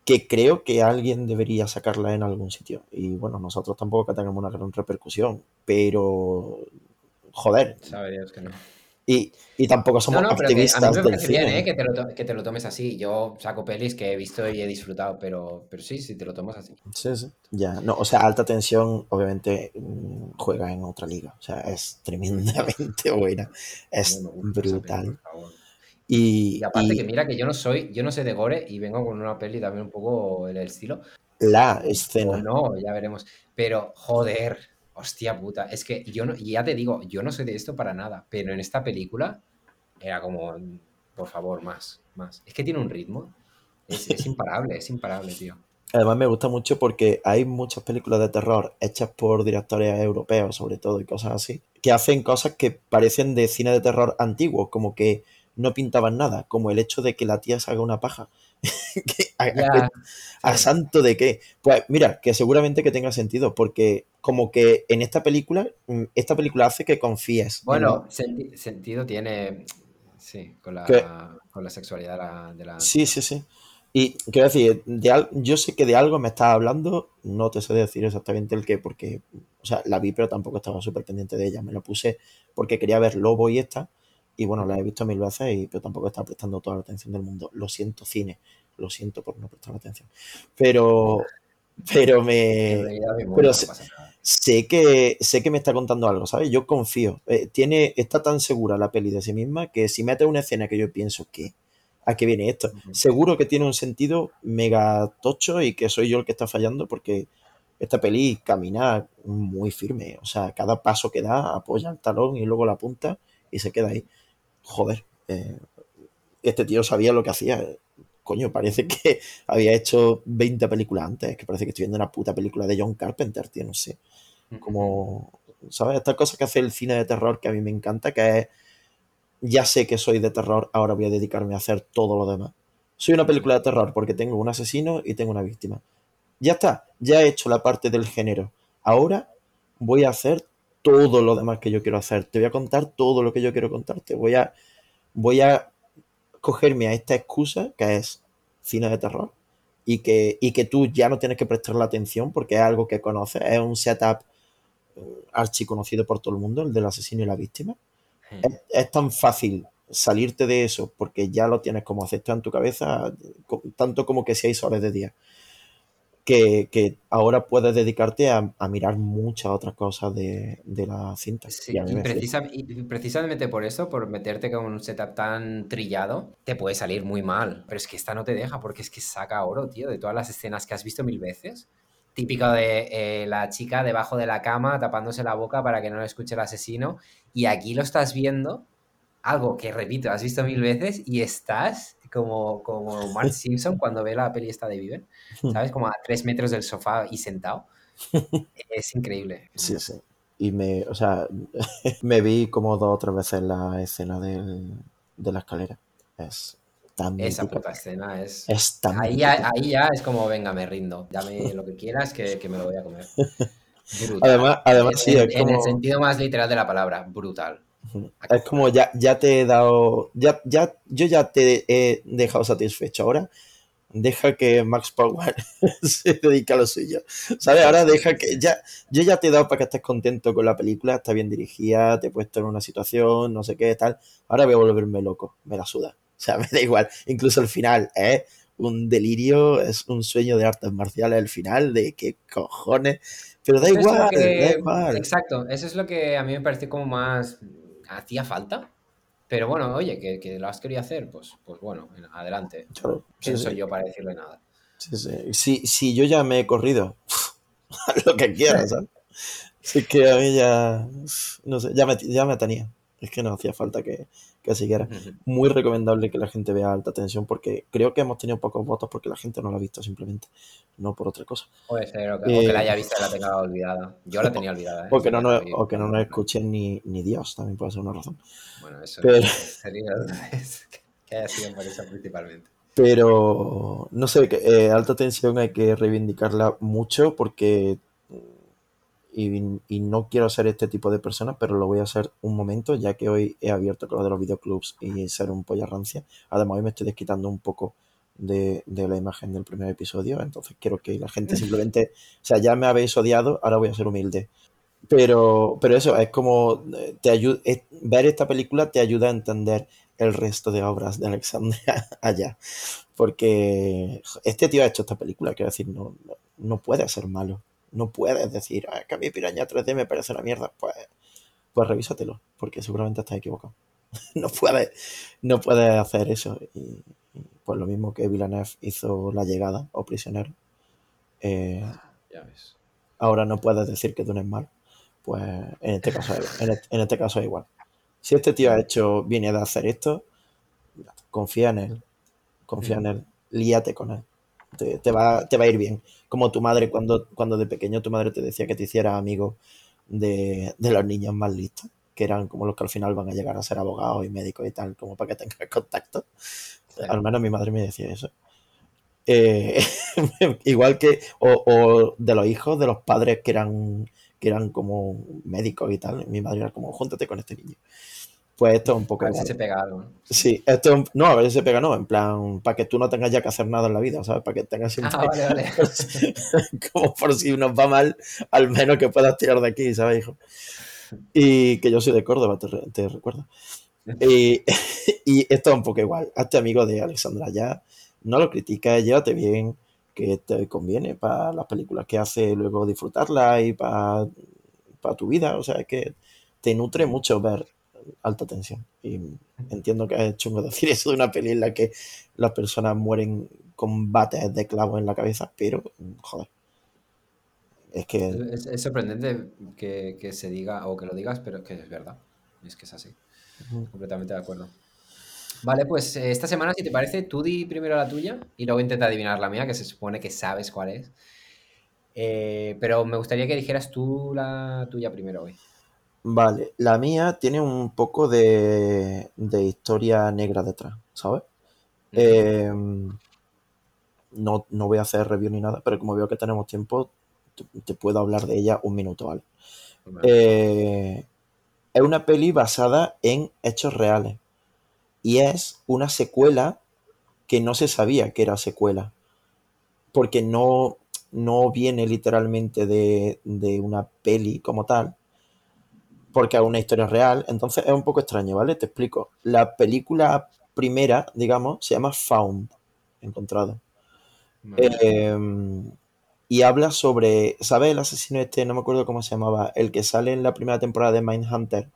que creo que alguien debería sacarla en algún sitio. Y bueno, nosotros tampoco que tengamos una gran repercusión, pero joder, Sabe Dios que no. Y, y tampoco No, somos no, pero que a mí activistas me del parece bien. ¿eh? Que te, lo que te lo tomes así. Yo saco pelis que he visto y he disfrutado, pero, pero sí, sí, te lo tomas así. Sí, sí. Ya, no, o sea, alta tensión obviamente mm, juega en otra liga, o sea, es tremendamente buena, es brutal. Y, Y aparte que mira que yo no soy, yo no sé de gore y vengo con una peli también un poco el estilo. la O escena, no, ya veremos. Pero, joder, hostia puta. Es que yo no, ya te digo, yo no soy de esto para nada. Pero en esta película era como, por favor, más, más. Es que tiene un ritmo. Es, es imparable, es imparable, tío. además me gusta mucho porque hay muchas películas de terror hechas por directores europeos, sobre todo, y cosas así, que hacen cosas que parecen de cine de terror antiguo, como que no pintaban nada, como el hecho de que la tía se haga una paja. ¿Qué- a- a qué- Ya, ¿A sí. santo de qué? Pues mira, que seguramente que tenga sentido, porque como que en esta película, mm, esta película hace que confíes en Bueno, sentido tiene, sí, con que- la, con la sexualidad de la, de la sí, sí, sí. Y quiero decir, de yo sé que de algo me estás hablando, no te sé decir exactamente el qué, porque, o sea, la vi, pero tampoco estaba súper pendiente de ella. Me la puse porque quería ver Lobo y esta, y bueno, la he visto mil veces, y, pero tampoco estaba prestando toda la atención del mundo. Lo siento, cine, lo siento por no prestar atención. Pero, pero me... Pero sé, que, sé que me está contando algo, ¿sabes? Yo confío. Eh, tiene, está tan segura la peli de sí misma que si mete una escena que yo pienso que ¿a qué viene esto? Seguro que tiene un sentido mega tocho y que soy yo el que está fallando porque esta peli camina muy firme. O sea, cada paso que da apoya el talón y luego la punta y se queda ahí. Joder, eh, este tío sabía lo que hacía. Coño, parece que había hecho 20 películas antes. Que parece que estoy viendo una puta película de John Carpenter, tío, no sé como, ¿sabes? Esta cosa que hace el cine de terror que a mí me encanta, que es, ya sé que soy de terror, ahora voy a dedicarme a hacer todo lo demás. Soy una película de terror porque tengo un asesino y tengo una víctima. Ya está, ya he hecho la parte del género. Ahora voy a hacer todo lo demás que yo quiero hacer. Te voy a contar todo lo que yo quiero contarte. Voy a, voy a cogerme a esta excusa que es cine de terror y que, y que tú ya no tienes que prestarle atención porque es algo que conoces, es un setup archiconocido por todo el mundo, el del asesino y la víctima. Hmm. Es, es tan fácil salirte de eso porque ya lo tienes como aceptado en tu cabeza, tanto como que seis horas de día, que, que ahora puedes dedicarte a, a mirar muchas otras cosas de, de la cinta. Sí, precisa- y precisamente por eso, por meterte con un setup tan trillado, te puede salir muy mal. Pero es que esta no te deja, porque es que saca oro, tío, de todas las escenas que has visto mil veces. Típico de eh, la chica debajo de la cama tapándose la boca para que no le escuche el asesino. Y aquí lo estás viendo, algo que repito, has visto mil veces y estás como, como Mark Simpson cuando ve la peli esta de Viven, ¿sabes? Como a tres metros del sofá y sentado. Es increíble. Sí, sí. Y me, o sea, me vi como dos o tres veces la escena del, de la escalera. Es tan Esa mítica. puta escena es... Es tan Ahí ya, ahí ya es como, venga, me rindo. Dame lo que quieras que, que me lo voy a comer. Brutal. Además, además En, sí, en- el sentido más literal de la palabra, brutal. Es como ya, ya te he dado, ya, ya, yo ya te he dejado satisfecho. Ahora deja que Max Power se dedique a lo suyo. ¿Sabes? Ahora deja que ya, yo ya te he dado para que estés contento con la película, está bien dirigida, te he puesto en una situación, no sé qué, tal. Ahora voy a volverme loco, me la suda. O sea, me da igual. Incluso el final es un delirio, es un sueño de artes marciales el final, de qué cojones. Pero da igual, da igual. Exacto, eso es lo que a mí me pareció como más... Hacía falta. Pero bueno, oye, que, que lo has querido hacer, pues, pues bueno, adelante. Claro, sí, ¿Quién sí. soy yo para decirle nada? Sí, sí. Si, si yo ya me he corrido, lo que quiera, ¿sabes? Es que a mí ya, no sé, ya me, ya me tenía. Es que no hacía falta que, que siguiera. Muy recomendable que la gente vea alta tensión porque creo que hemos tenido pocos votos porque la gente no la ha visto simplemente, no por otra cosa. Puede ser, o que, o que la haya visto y la tenga olvidada. Yo la tenía olvidada. ¿eh? O que no, Sí, o que no nos escuchen ni, ni Dios, también puede ser una razón. Bueno, eso Pero- sería que haya sido por eso principalmente. Pero no sé, que, eh, alta tensión hay que reivindicarla mucho porque y, y no quiero ser este tipo de persona, pero lo voy a hacer un momento, ya que hoy he abierto con lo de los videoclubs y ser un polla rancia. Además, hoy me estoy desquitando un poco de, de la imagen del primer episodio, entonces quiero que la gente simplemente, o sea, ya me habéis odiado, ahora voy a ser humilde. Pero, pero eso, es como eh, te ayuda, es- ver esta película te ayuda a entender el resto de obras de Alexandria allá. Porque este tío ha hecho esta película, quiero decir, no, no puede ser malo. No puedes decir, "Ah, que a mí Piraña 3D me parece una mierda. Pues, pues revísatelo, porque seguramente estás equivocado. no puedes, no puedes hacer eso. Y, y pues lo mismo que Villeneuve hizo La Llegada o Prisionero. eh, Ya ves. ahora no puedes decir que tú no es malo. Pues en este caso es, en este, en este caso es igual. Si este tío ha hecho, viene de hacer esto, confía en él. Confía en él. Líate con él. Te, te va, te va a ir bien. Como tu madre, cuando, cuando de pequeño tu madre te decía que te hicieras amigo de, de los niños más listos, que eran como los que al final van a llegar a ser abogados y médicos y tal, como para que tengas contacto. Al menos mi madre me decía eso. Eh, igual que, o, o de los hijos de los padres que eran, que eran como médicos y tal. Mi madre era como, júntate con este niño. Pues esto es un poco A ver si se pega algo. Sí, esto es un- no, a ver si se pega, no, en plan, para que tú no tengas ya que hacer nada en la vida, ¿sabes? Para que tengas siempre, Ah, vale, vale. como por si nos va mal, al menos que puedas tirar de aquí, ¿sabes, hijo? Y que yo soy de Córdoba, te, te recuerdo. Y, y esto es un poco igual. Hazte amigo de Alexandra ya, no lo critiques, llévate bien, que te conviene para las películas que hace, luego disfrutarlas y para, para tu vida. O sea, es que te nutre mucho ver alta tensión. Y entiendo que es chungo decir eso de una peli en la que las personas mueren con bates de clavos en la cabeza, pero joder. Es que Es, es sorprendente que, que se diga o que lo digas, pero es que es verdad. Es que es así. Completamente de acuerdo. Vale, pues eh, esta semana, si te parece, tú di primero la tuya y luego intenta adivinar la mía, que se supone que sabes cuál es. Eh, pero me gustaría que dijeras tú la tuya primero hoy. Vale, la mía tiene un poco de, de historia negra detrás, ¿sabes? Eh, no, no voy a hacer review ni nada, pero como veo que tenemos tiempo, te, te puedo hablar de ella un minuto, ¿vale? Vale. Eh, es una peli basada en hechos reales y es una secuela que no se sabía que era secuela, porque no, no viene literalmente de, de una peli como tal, porque es una historia real, entonces es un poco extraño, ¿vale? Te explico. La película primera, digamos, se llama Found, encontrado. Eh, y habla sobre, ¿sabes el asesino este? No me acuerdo cómo se llamaba, el que sale en la primera temporada de Mindhunter,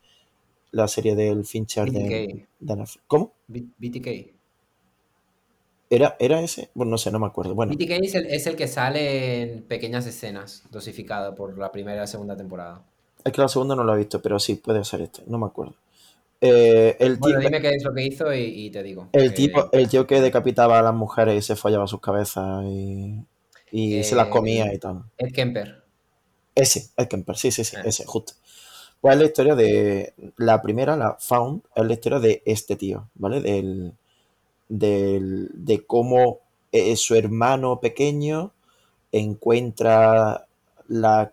la serie del Fincher de, BTK. de. ¿Cómo? B- BTK. ¿Era, ¿Era ese? Bueno, no sé, no me acuerdo. Bueno, BTK es el, es el que sale en pequeñas escenas, dosificado por la primera y la segunda temporada. Es que la segunda no la he visto, pero sí, puede ser este, no me acuerdo. Eh, el, Bueno, tío, dime qué es lo que hizo y, y te digo. el, que- tipo, el tío que decapitaba a las mujeres y se follaba sus cabezas y, y se las Eh, comía y tal. Ed Kemper. Ese, el Kemper, sí, sí, sí, Ah. ese, justo. Pues es la historia de. La primera, la Found, es la historia de este tío, ¿vale? Del, del- de cómo eh, su hermano pequeño encuentra la,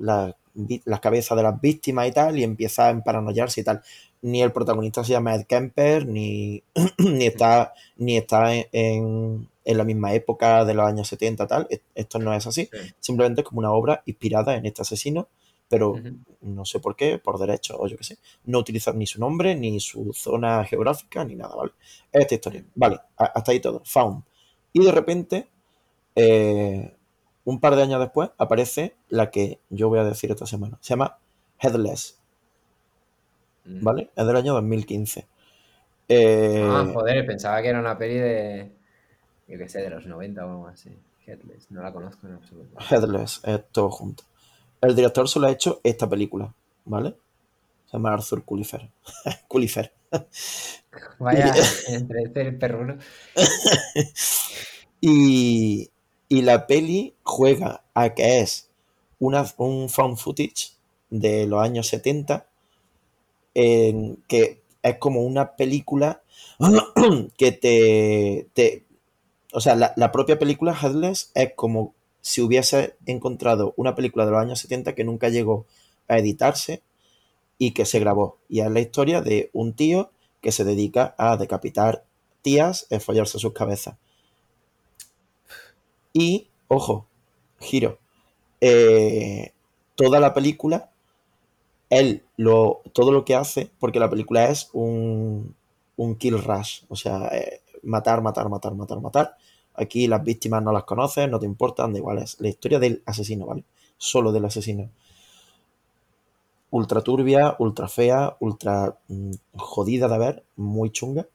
la, las cabezas de las víctimas y tal, y empieza a emparanoiarse y tal. Ni el protagonista se llama Ed Kemper, ni, ni está, ni está en, en- en la misma época de los años 70 tal. E- Esto no es así. Sí. Simplemente es como una obra inspirada en este asesino, pero no sé por qué, por derecho o yo qué sé, no utilizar ni su nombre, ni su zona geográfica, ni nada, ¿vale? Esta historia, vale, hasta ahí todo, found. Y de repente, eh, un par de años después, aparece la que yo voy a decir esta semana. Se llama Headless, Mm. ¿vale? Es del año 2015. Eh, Ah, joder, pensaba que era una peli de, Yo que sé, de los 90 o algo así. Headless, no la conozco en absoluto. Headless, es todo junto. El director solo ha hecho esta película, ¿vale? Se llama Arthur Culifer. Culifer. Vaya, entre este el perruno. Y, y la peli juega a que es una, un found footage de los años 70, en que es como una película que te, te- o sea, la, la propia película Headless es como si hubiese encontrado una película de los años 70 que nunca llegó a editarse y que se grabó. Y es la historia de un tío que se dedica a decapitar tías y follarse sus cabezas. Y, ojo, giro, eh, toda la película, él lo, todo lo que hace, porque la película es un, un kill rush, o sea, eh, matar, matar, matar, matar, matar. Aquí las víctimas no las conoces, no te importan, da igual, es la historia del asesino, ¿vale? Solo del asesino. Ultra turbia, ultra fea, ultra mm, jodida de ver, muy chunga.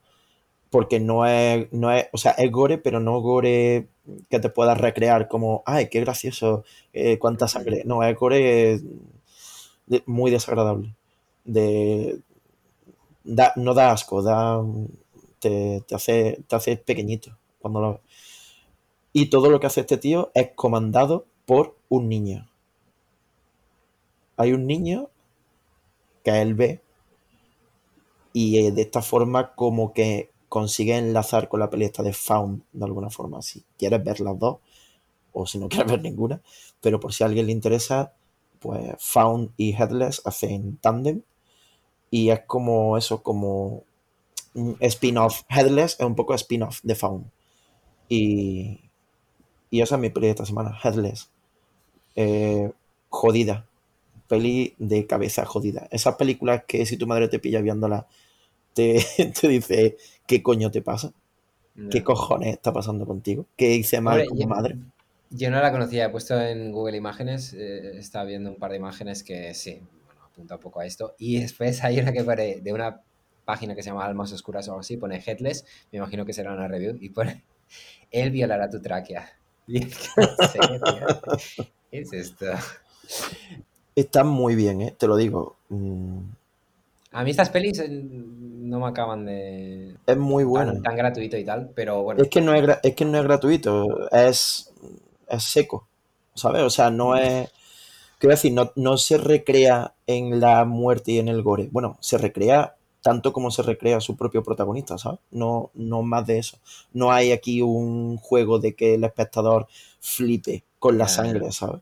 Porque no es, no es, o sea, es gore, pero no gore que te puedas recrear como, ay, qué gracioso, eh, cuánta sangre. No, es gore de- muy desagradable. De, da- no da asco, da, te, te hace, te hace pequeñito cuando lo ves. Y todo lo que hace este tío es comandado por un niño. Hay un niño que él ve y eh, de esta forma como que consigue enlazar con la peli esta de Found de alguna forma. Si quieres ver las dos o si no quieres ver ninguna, pero por si a alguien le interesa, pues Found y Headless hacen tándem y es como eso, como un spin-off. Headless es un poco spin-off de Found. Y, y esa es mi peli esta semana, Headless. Eh, jodida. Peli de cabeza jodida. Esas películas que si tu madre te pilla viéndola, te, te dice, ¿qué coño te pasa? ¿Qué cojones está pasando contigo? ¿Qué hice mal Hombre, como yo- madre? Yo no la conocía, he puesto en Google Imágenes, eh, estaba viendo un par de imágenes que sí, bueno, apunta un poco a esto. Y después hay una que pone de una página que se llama Almas Oscuras o algo así, pone Headless, me imagino que será una review, y pone Él violará tu tráquea. ¿qué es esto? Está muy bien, ¿eh? te lo digo. Mm, A mí estas pelis eh, no me acaban de... Es muy tan, buena. tan gratuito y tal, pero bueno. Es que no es, es que no es gratuito, es, es seco, ¿sabes? O sea, no es... Quiero decir, no, no se recrea en la muerte y en el gore. Bueno, se recrea tanto como se recrea su propio protagonista, ¿sabes? No, no más de eso. No hay aquí un juego de que el espectador flipe con la sangre, ¿sabes?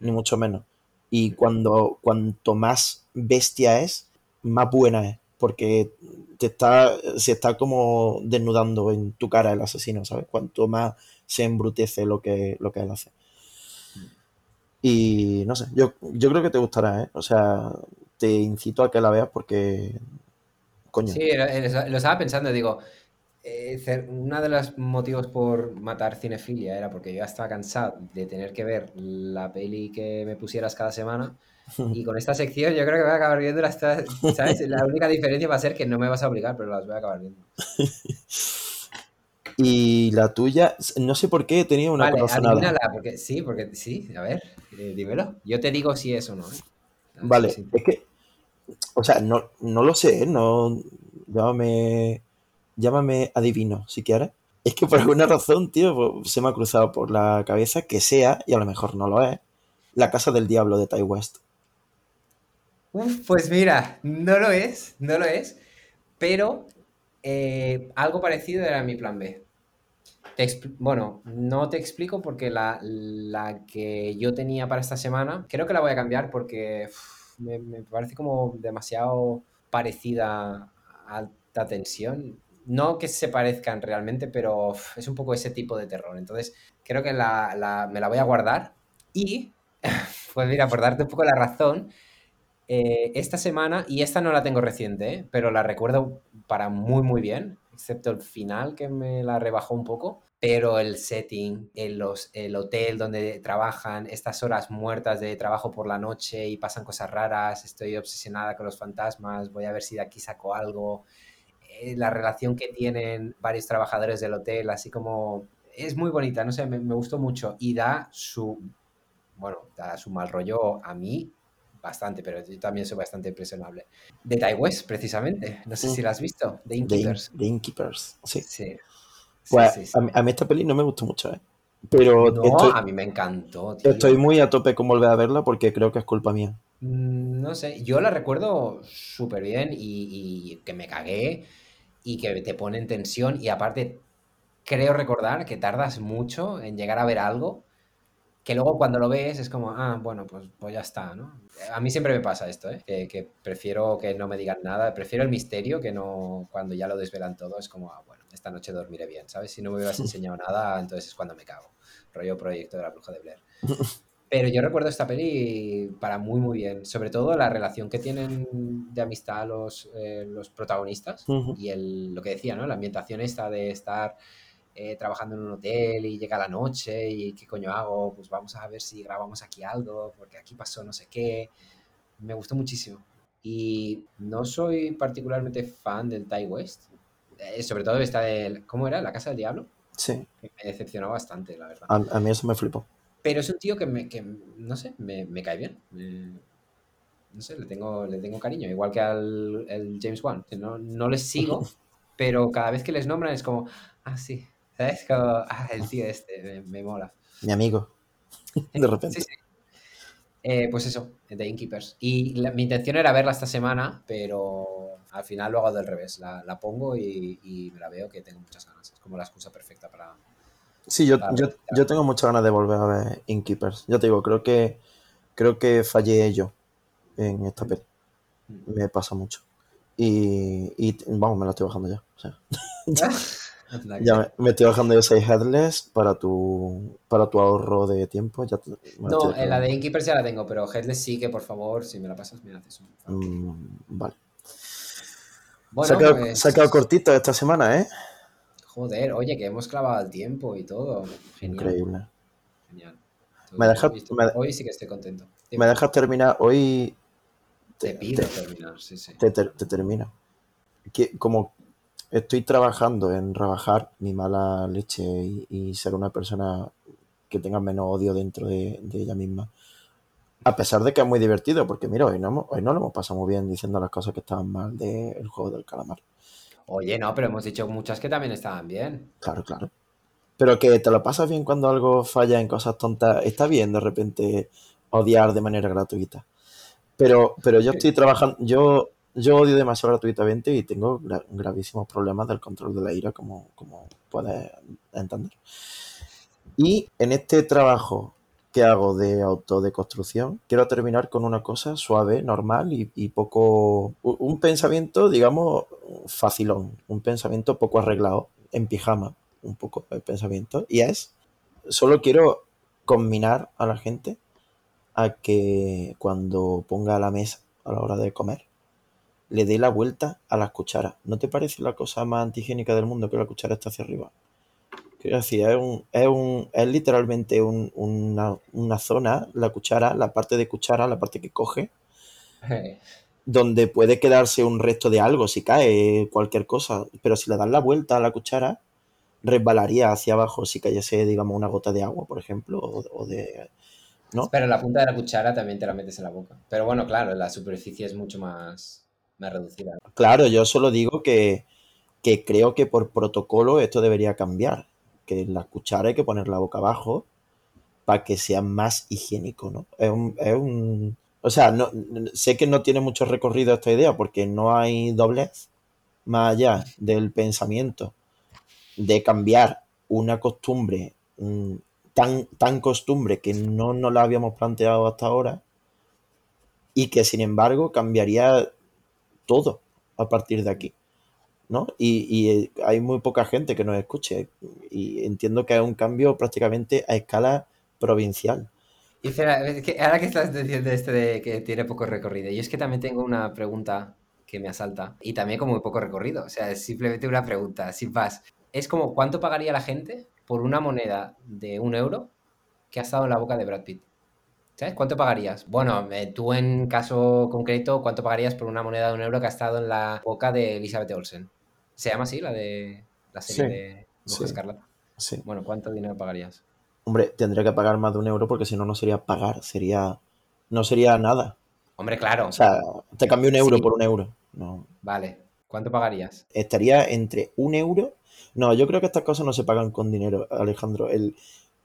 Ni mucho menos. Y cuando, cuanto más bestia es, más buena es. Porque te está, se está como desnudando en tu cara el asesino, ¿sabes? Cuanto más se embrutece lo que, lo que él hace. Y no sé, yo, yo creo que te gustará, ¿eh? O sea, te incito a que la veas porque, coño, Sí, lo, estaba pensando, digo, eh, uno de los motivos por matar cinefilia era porque yo ya estaba cansado de tener que ver la peli que me pusieras cada semana y con esta sección yo creo que voy a acabar viéndolas todas, ¿sabes? La única diferencia va a ser que no me vas a obligar, pero las voy a acabar viendo. Y la tuya, no sé por qué tenía una Vale, corazonada. adivínala, porque sí, porque sí, a ver, eh, dímelo. Yo te digo si es o no, ¿eh? Vale, si- es que, o sea, no, no lo sé, ¿eh? no, llámame, llámame adivino, si quieres. Es que por alguna razón, tío, pues, se me ha cruzado por la cabeza que sea, y a lo mejor no lo es, La Casa del Diablo de Ty West. Pues mira, no lo es, no lo es, pero eh, algo parecido era mi plan B. Te bueno, no te explico porque la, la que yo tenía para esta semana, creo que la voy a cambiar porque me, parece como demasiado parecida a alta tensión. No que se parezcan realmente, pero es un poco ese tipo de terror. Entonces, creo que la, la- me la voy a guardar. Y, pues mira, por darte un poco la razón, eh, esta semana, y esta no la tengo reciente, ¿eh? pero la recuerdo para muy, muy bien, excepto el final que me la rebajó un poco, pero el setting, el, los, el hotel donde trabajan, estas horas muertas de trabajo por la noche y pasan cosas raras, estoy obsesionada con los fantasmas, voy a ver si de aquí saco algo, eh, la relación que tienen varios trabajadores del hotel, así como es muy bonita, no sé, me, me gustó mucho. Y da su, bueno, da su mal rollo a mí bastante, pero yo también soy bastante impresionable. De Tai West, precisamente, no sé si la has visto, de The, In- Innkeepers. The Innkeepers, sí. Sí. Pues sí, sí, sí. A, mí, a mí esta peli no me gustó mucho, ¿eh? Pero No, estoy, a mí me encantó, tío. estoy muy a tope con volver a verla porque creo que es culpa mía. Mm, No sé, yo la recuerdo súper bien y, y que me cagué y que te pone en tensión y aparte creo recordar que tardas mucho en llegar a ver algo que luego cuando lo ves es como, ah, bueno, pues, pues ya está, ¿no? A mí siempre me pasa esto, ¿eh? Que, que prefiero que no me digan nada, prefiero el misterio que no cuando ya lo desvelan todo, es como, ah, bueno, esta noche dormiré bien, ¿sabes? Si no me hubieras enseñado nada, entonces es cuando me cago. Rollo proyecto de la bruja de Blair. Pero yo recuerdo esta peli para muy, muy bien. Sobre todo la relación que tienen de amistad los, eh, los protagonistas y el, lo que decía, ¿no? La ambientación esta de estar eh, trabajando en un hotel y llega la noche y qué coño hago, pues vamos a ver si grabamos aquí algo, porque aquí pasó no sé qué. Me gustó muchísimo. Y no soy particularmente fan del Ty West. Eh, sobre todo esta de, ¿cómo era? La Casa del Diablo. Sí, que Me decepcionó bastante, la verdad. a, a mí eso me flipó. Pero es un tío que, me, que no sé, me, me cae bien. Me- no sé, le tengo, le tengo cariño, igual que al el James Wan. No, no les sigo, pero cada vez que les nombran es como, ah, sí, ¿sabes? Como, ah, el tío este, me, me mola. Mi amigo. De repente. Sí, sí. Eh, pues eso, The Innkeepers. Y la- mi intención era verla esta semana, pero al final lo hago del revés. La, la pongo y, y me la veo que tengo muchas ganas. Es como la excusa perfecta para... Sí, yo, yo, ya. yo tengo muchas ganas de volver a ver Innkeepers. Ya te digo, creo que creo que fallé yo en esta peli. Me pasa mucho. Y, y vamos, me la estoy bajando ya. O sea, que ya me, estoy bajando yo 6 Headless para tu, para tu ahorro de tiempo. Ya te- No, estoy eh, la de. Innkeepers ya la tengo, pero Headless sí que por favor, si me la pasas, me haces un. Mm, vale. Bueno, se, ha quedado, pues, se ha quedado cortito esta semana, ¿eh? Joder, oye, que hemos clavado el tiempo y todo. Genial. Increíble. Genial. Me Hoy estoy- me- Hoy sí que estoy contento. Dime, ¿Me dejas terminar? Hoy te pido terminar, sí, sí. te, te- te termino. Que, como estoy trabajando en rebajar mi mala leche y, y ser una persona que tenga menos odio dentro de, de ella misma, a pesar de que es muy divertido, porque mira, hoy no, hoy no lo hemos pasado muy bien diciendo las cosas que estaban mal del juego del calamar. Oye, no, pero hemos dicho muchas que también estaban bien. Claro, claro. Pero que te lo pasas bien cuando algo falla en cosas tontas. Está bien de repente odiar de manera gratuita. Pero, pero yo estoy trabajando, yo, yo odio demasiado gratuitamente y tengo gra- gravísimos problemas del control de la ira, como, como puedes entender. Y en este trabajo que hago de autodeconstrucción, quiero terminar con una cosa suave, normal y, poco. Un pensamiento, digamos, facilón, un pensamiento poco arreglado, en pijama, un poco el pensamiento. Y es: solo quiero combinar a la gente a que cuando ponga la mesa a la hora de comer, le dé la vuelta a las cucharas. ¿No te parece la cosa más antigénica del mundo que la cuchara está hacia arriba? Quiero decir, es, un, es, un, es literalmente un- una, una zona, la cuchara, la parte de cuchara, la parte que coge, donde puede quedarse un resto de algo si cae cualquier cosa, pero si le das la vuelta a la cuchara, resbalaría hacia abajo si cayese, digamos, una gota de agua, por ejemplo, o, o de... ¿no? Pero la punta de la cuchara también te la metes en la boca. Pero bueno, claro, la superficie es mucho más, Claro, yo solo digo que, que creo que por protocolo esto debería cambiar, que la cuchara hay que ponerla boca abajo para que sea más higiénico, ¿no? Es un, es un- o sea, no, sé que no tiene mucho recorrido esta idea porque no hay doblez más allá del pensamiento de cambiar una costumbre mm, tan, tan costumbre que no nos la habíamos planteado hasta ahora y que sin embargo cambiaría todo a partir de aquí, ¿no? Y, eh, hay muy poca gente que nos escuche y entiendo que es un cambio prácticamente a escala provincial. Y es que ahora que estás diciendo esto de que tiene poco recorrido, yo es que también tengo una pregunta que me asalta y también con muy poco recorrido, o sea, es simplemente una pregunta, sin más. Es como, ¿cuánto pagaría la gente por una moneda de un euro que ha estado en la boca de Brad Pitt? ¿Sabes? ¿Cuánto pagarías? Bueno, eh, tú en caso concreto, ¿cuánto pagarías por una moneda de un euro que ha estado en la boca de Elizabeth Olsen? ¿Se llama así la de la serie Sí, de Bruja sí. Escarlata? Sí. Bueno, ¿cuánto dinero pagarías? Hombre, tendría que pagar más de un euro porque si no, no sería pagar, sería. No sería nada. Hombre, claro. O sea, te cambio un euro Sí. por un euro. No. Vale. ¿Cuánto pagarías? Estaría entre un euro. No, yo creo que estas cosas no se pagan con dinero, Alejandro. El,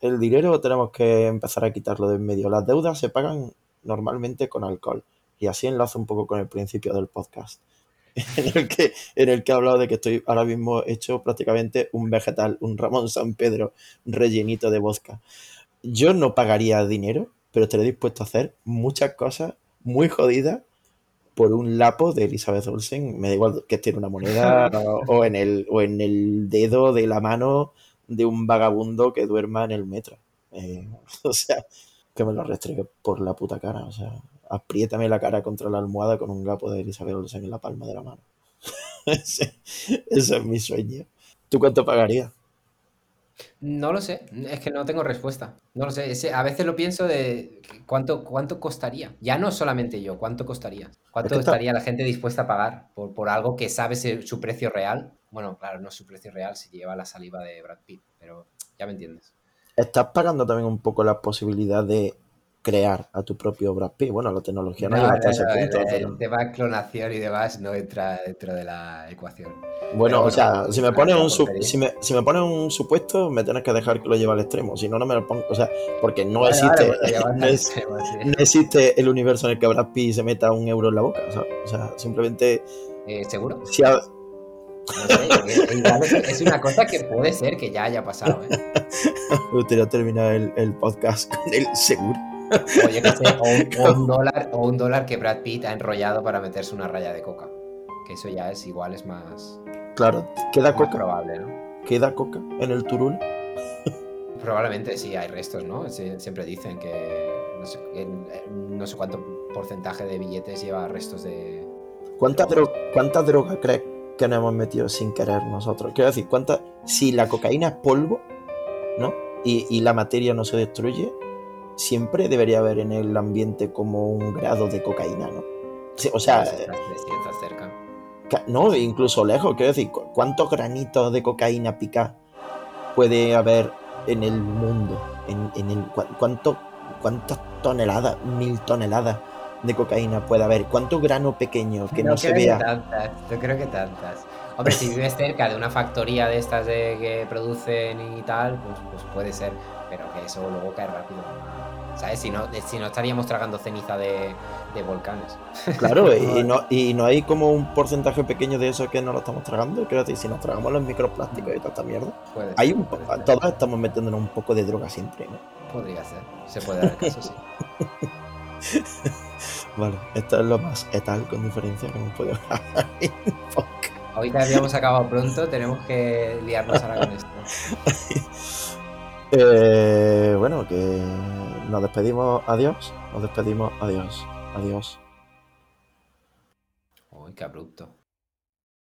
el dinero tenemos que empezar a quitarlo de en medio. Las deudas se pagan normalmente con alcohol. Y así enlazo un poco con el principio del podcast. En el que, en el que he hablado de que estoy ahora mismo hecho prácticamente un vegetal, un Ramón San Pedro rellenito de vodka. Yo no pagaría dinero, pero estaré dispuesto a hacer muchas cosas muy jodidas por un lapo de Elizabeth Olsen. Me da igual que esté en una moneda o, o en el, o en el dedo de la mano de un vagabundo que duerma en el metro. Eh, o sea, que me lo restregue por la puta cara. O sea, apriétame la cara contra la almohada con un lapo de Elizabeth Olsen en la palma de la mano. ese, ese es mi sueño. ¿Tú cuánto pagarías? No lo sé, es que no tengo respuesta. No lo sé, ese- a veces lo pienso de cuánto, cuánto costaría. Ya no solamente yo, ¿cuánto costaría? ¿Cuánto Es que está- estaría la gente dispuesta a pagar por, por algo que sabe ser su precio real? Bueno, claro, no es su precio real si lleva la saliva de Brad Pitt, pero ya me entiendes. Estás pagando también un poco la posibilidad de crear a tu propio Brad Pitt. Bueno, la tecnología no, No, llega hasta ese punto. el, tema clonación y demás no entra dentro de la ecuación. Bueno, o sea, si me es pones un si me, si me pones un supuesto, me tienes que dejar que lo lleve al extremo. Si no, no me lo pongo. O sea, porque no Vale, existe. vale, pues no, al es- extremo, sí. no existe el universo en el que Brad Pitt se meta un euro en la boca. ¿sabes? O sea, simplemente. Eh, ¿Seguro? Si a- No sé, porque igual es, es una cosa que puede ser que ya haya pasado, ¿eh? me gustaría terminar el, el podcast con el seguro. O yo qué sé, o un, o un dólar, o un dólar que Brad Pitt ha enrollado para meterse una raya de coca. Que eso ya es igual, es más, Claro, queda más coca. probable, ¿no? Queda coca en el turul. Probablemente sí hay restos, ¿no? Sie- Siempre dicen que no sé, no cuánto porcentaje de billetes lleva restos de. ¿Cuánta, Pero- dro- ¿Cuánta droga crees que nos hemos metido sin querer nosotros? Quiero decir, ¿cuánta, si la cocaína es polvo, ¿no? Y, y la materia no se destruye, siempre debería haber en el ambiente como un grado de cocaína, ¿no? O sea, si cerca. no, incluso lejos, quiero decir, ¿cu- ¿cuántos granitos de cocaína pica puede haber en el mundo? En, en el, cu- ¿cuánto, ¿Cuántas toneladas, mil toneladas de cocaína puede haber? ¿Cuánto grano pequeño que no, se vea? Tantas, no creo que tantas. Hombre, si vives cerca de una factoría de estas de que producen y tal, pues, pues puede ser. Pero que eso luego cae rápido. ¿Sabes? Si no, si no estaríamos tragando ceniza de, de volcanes. Claro, y no, y no hay como un porcentaje pequeño de eso que no lo estamos tragando. Quiero decir, si nos tragamos los microplásticos y toda esta mierda, Puede hay ser, un, puede po- ser. todos estamos metiéndonos un poco de droga siempre, ¿no? Podría ser. Se puede dar el caso, sí. Vale, esto es lo más etal con diferencia que hemos podido grabar. Hoy que habíamos acabado pronto, tenemos que liarnos ahora con esto. Eh, bueno, que nos despedimos, adiós. Nos despedimos, adiós. Adiós. Uy, qué abrupto.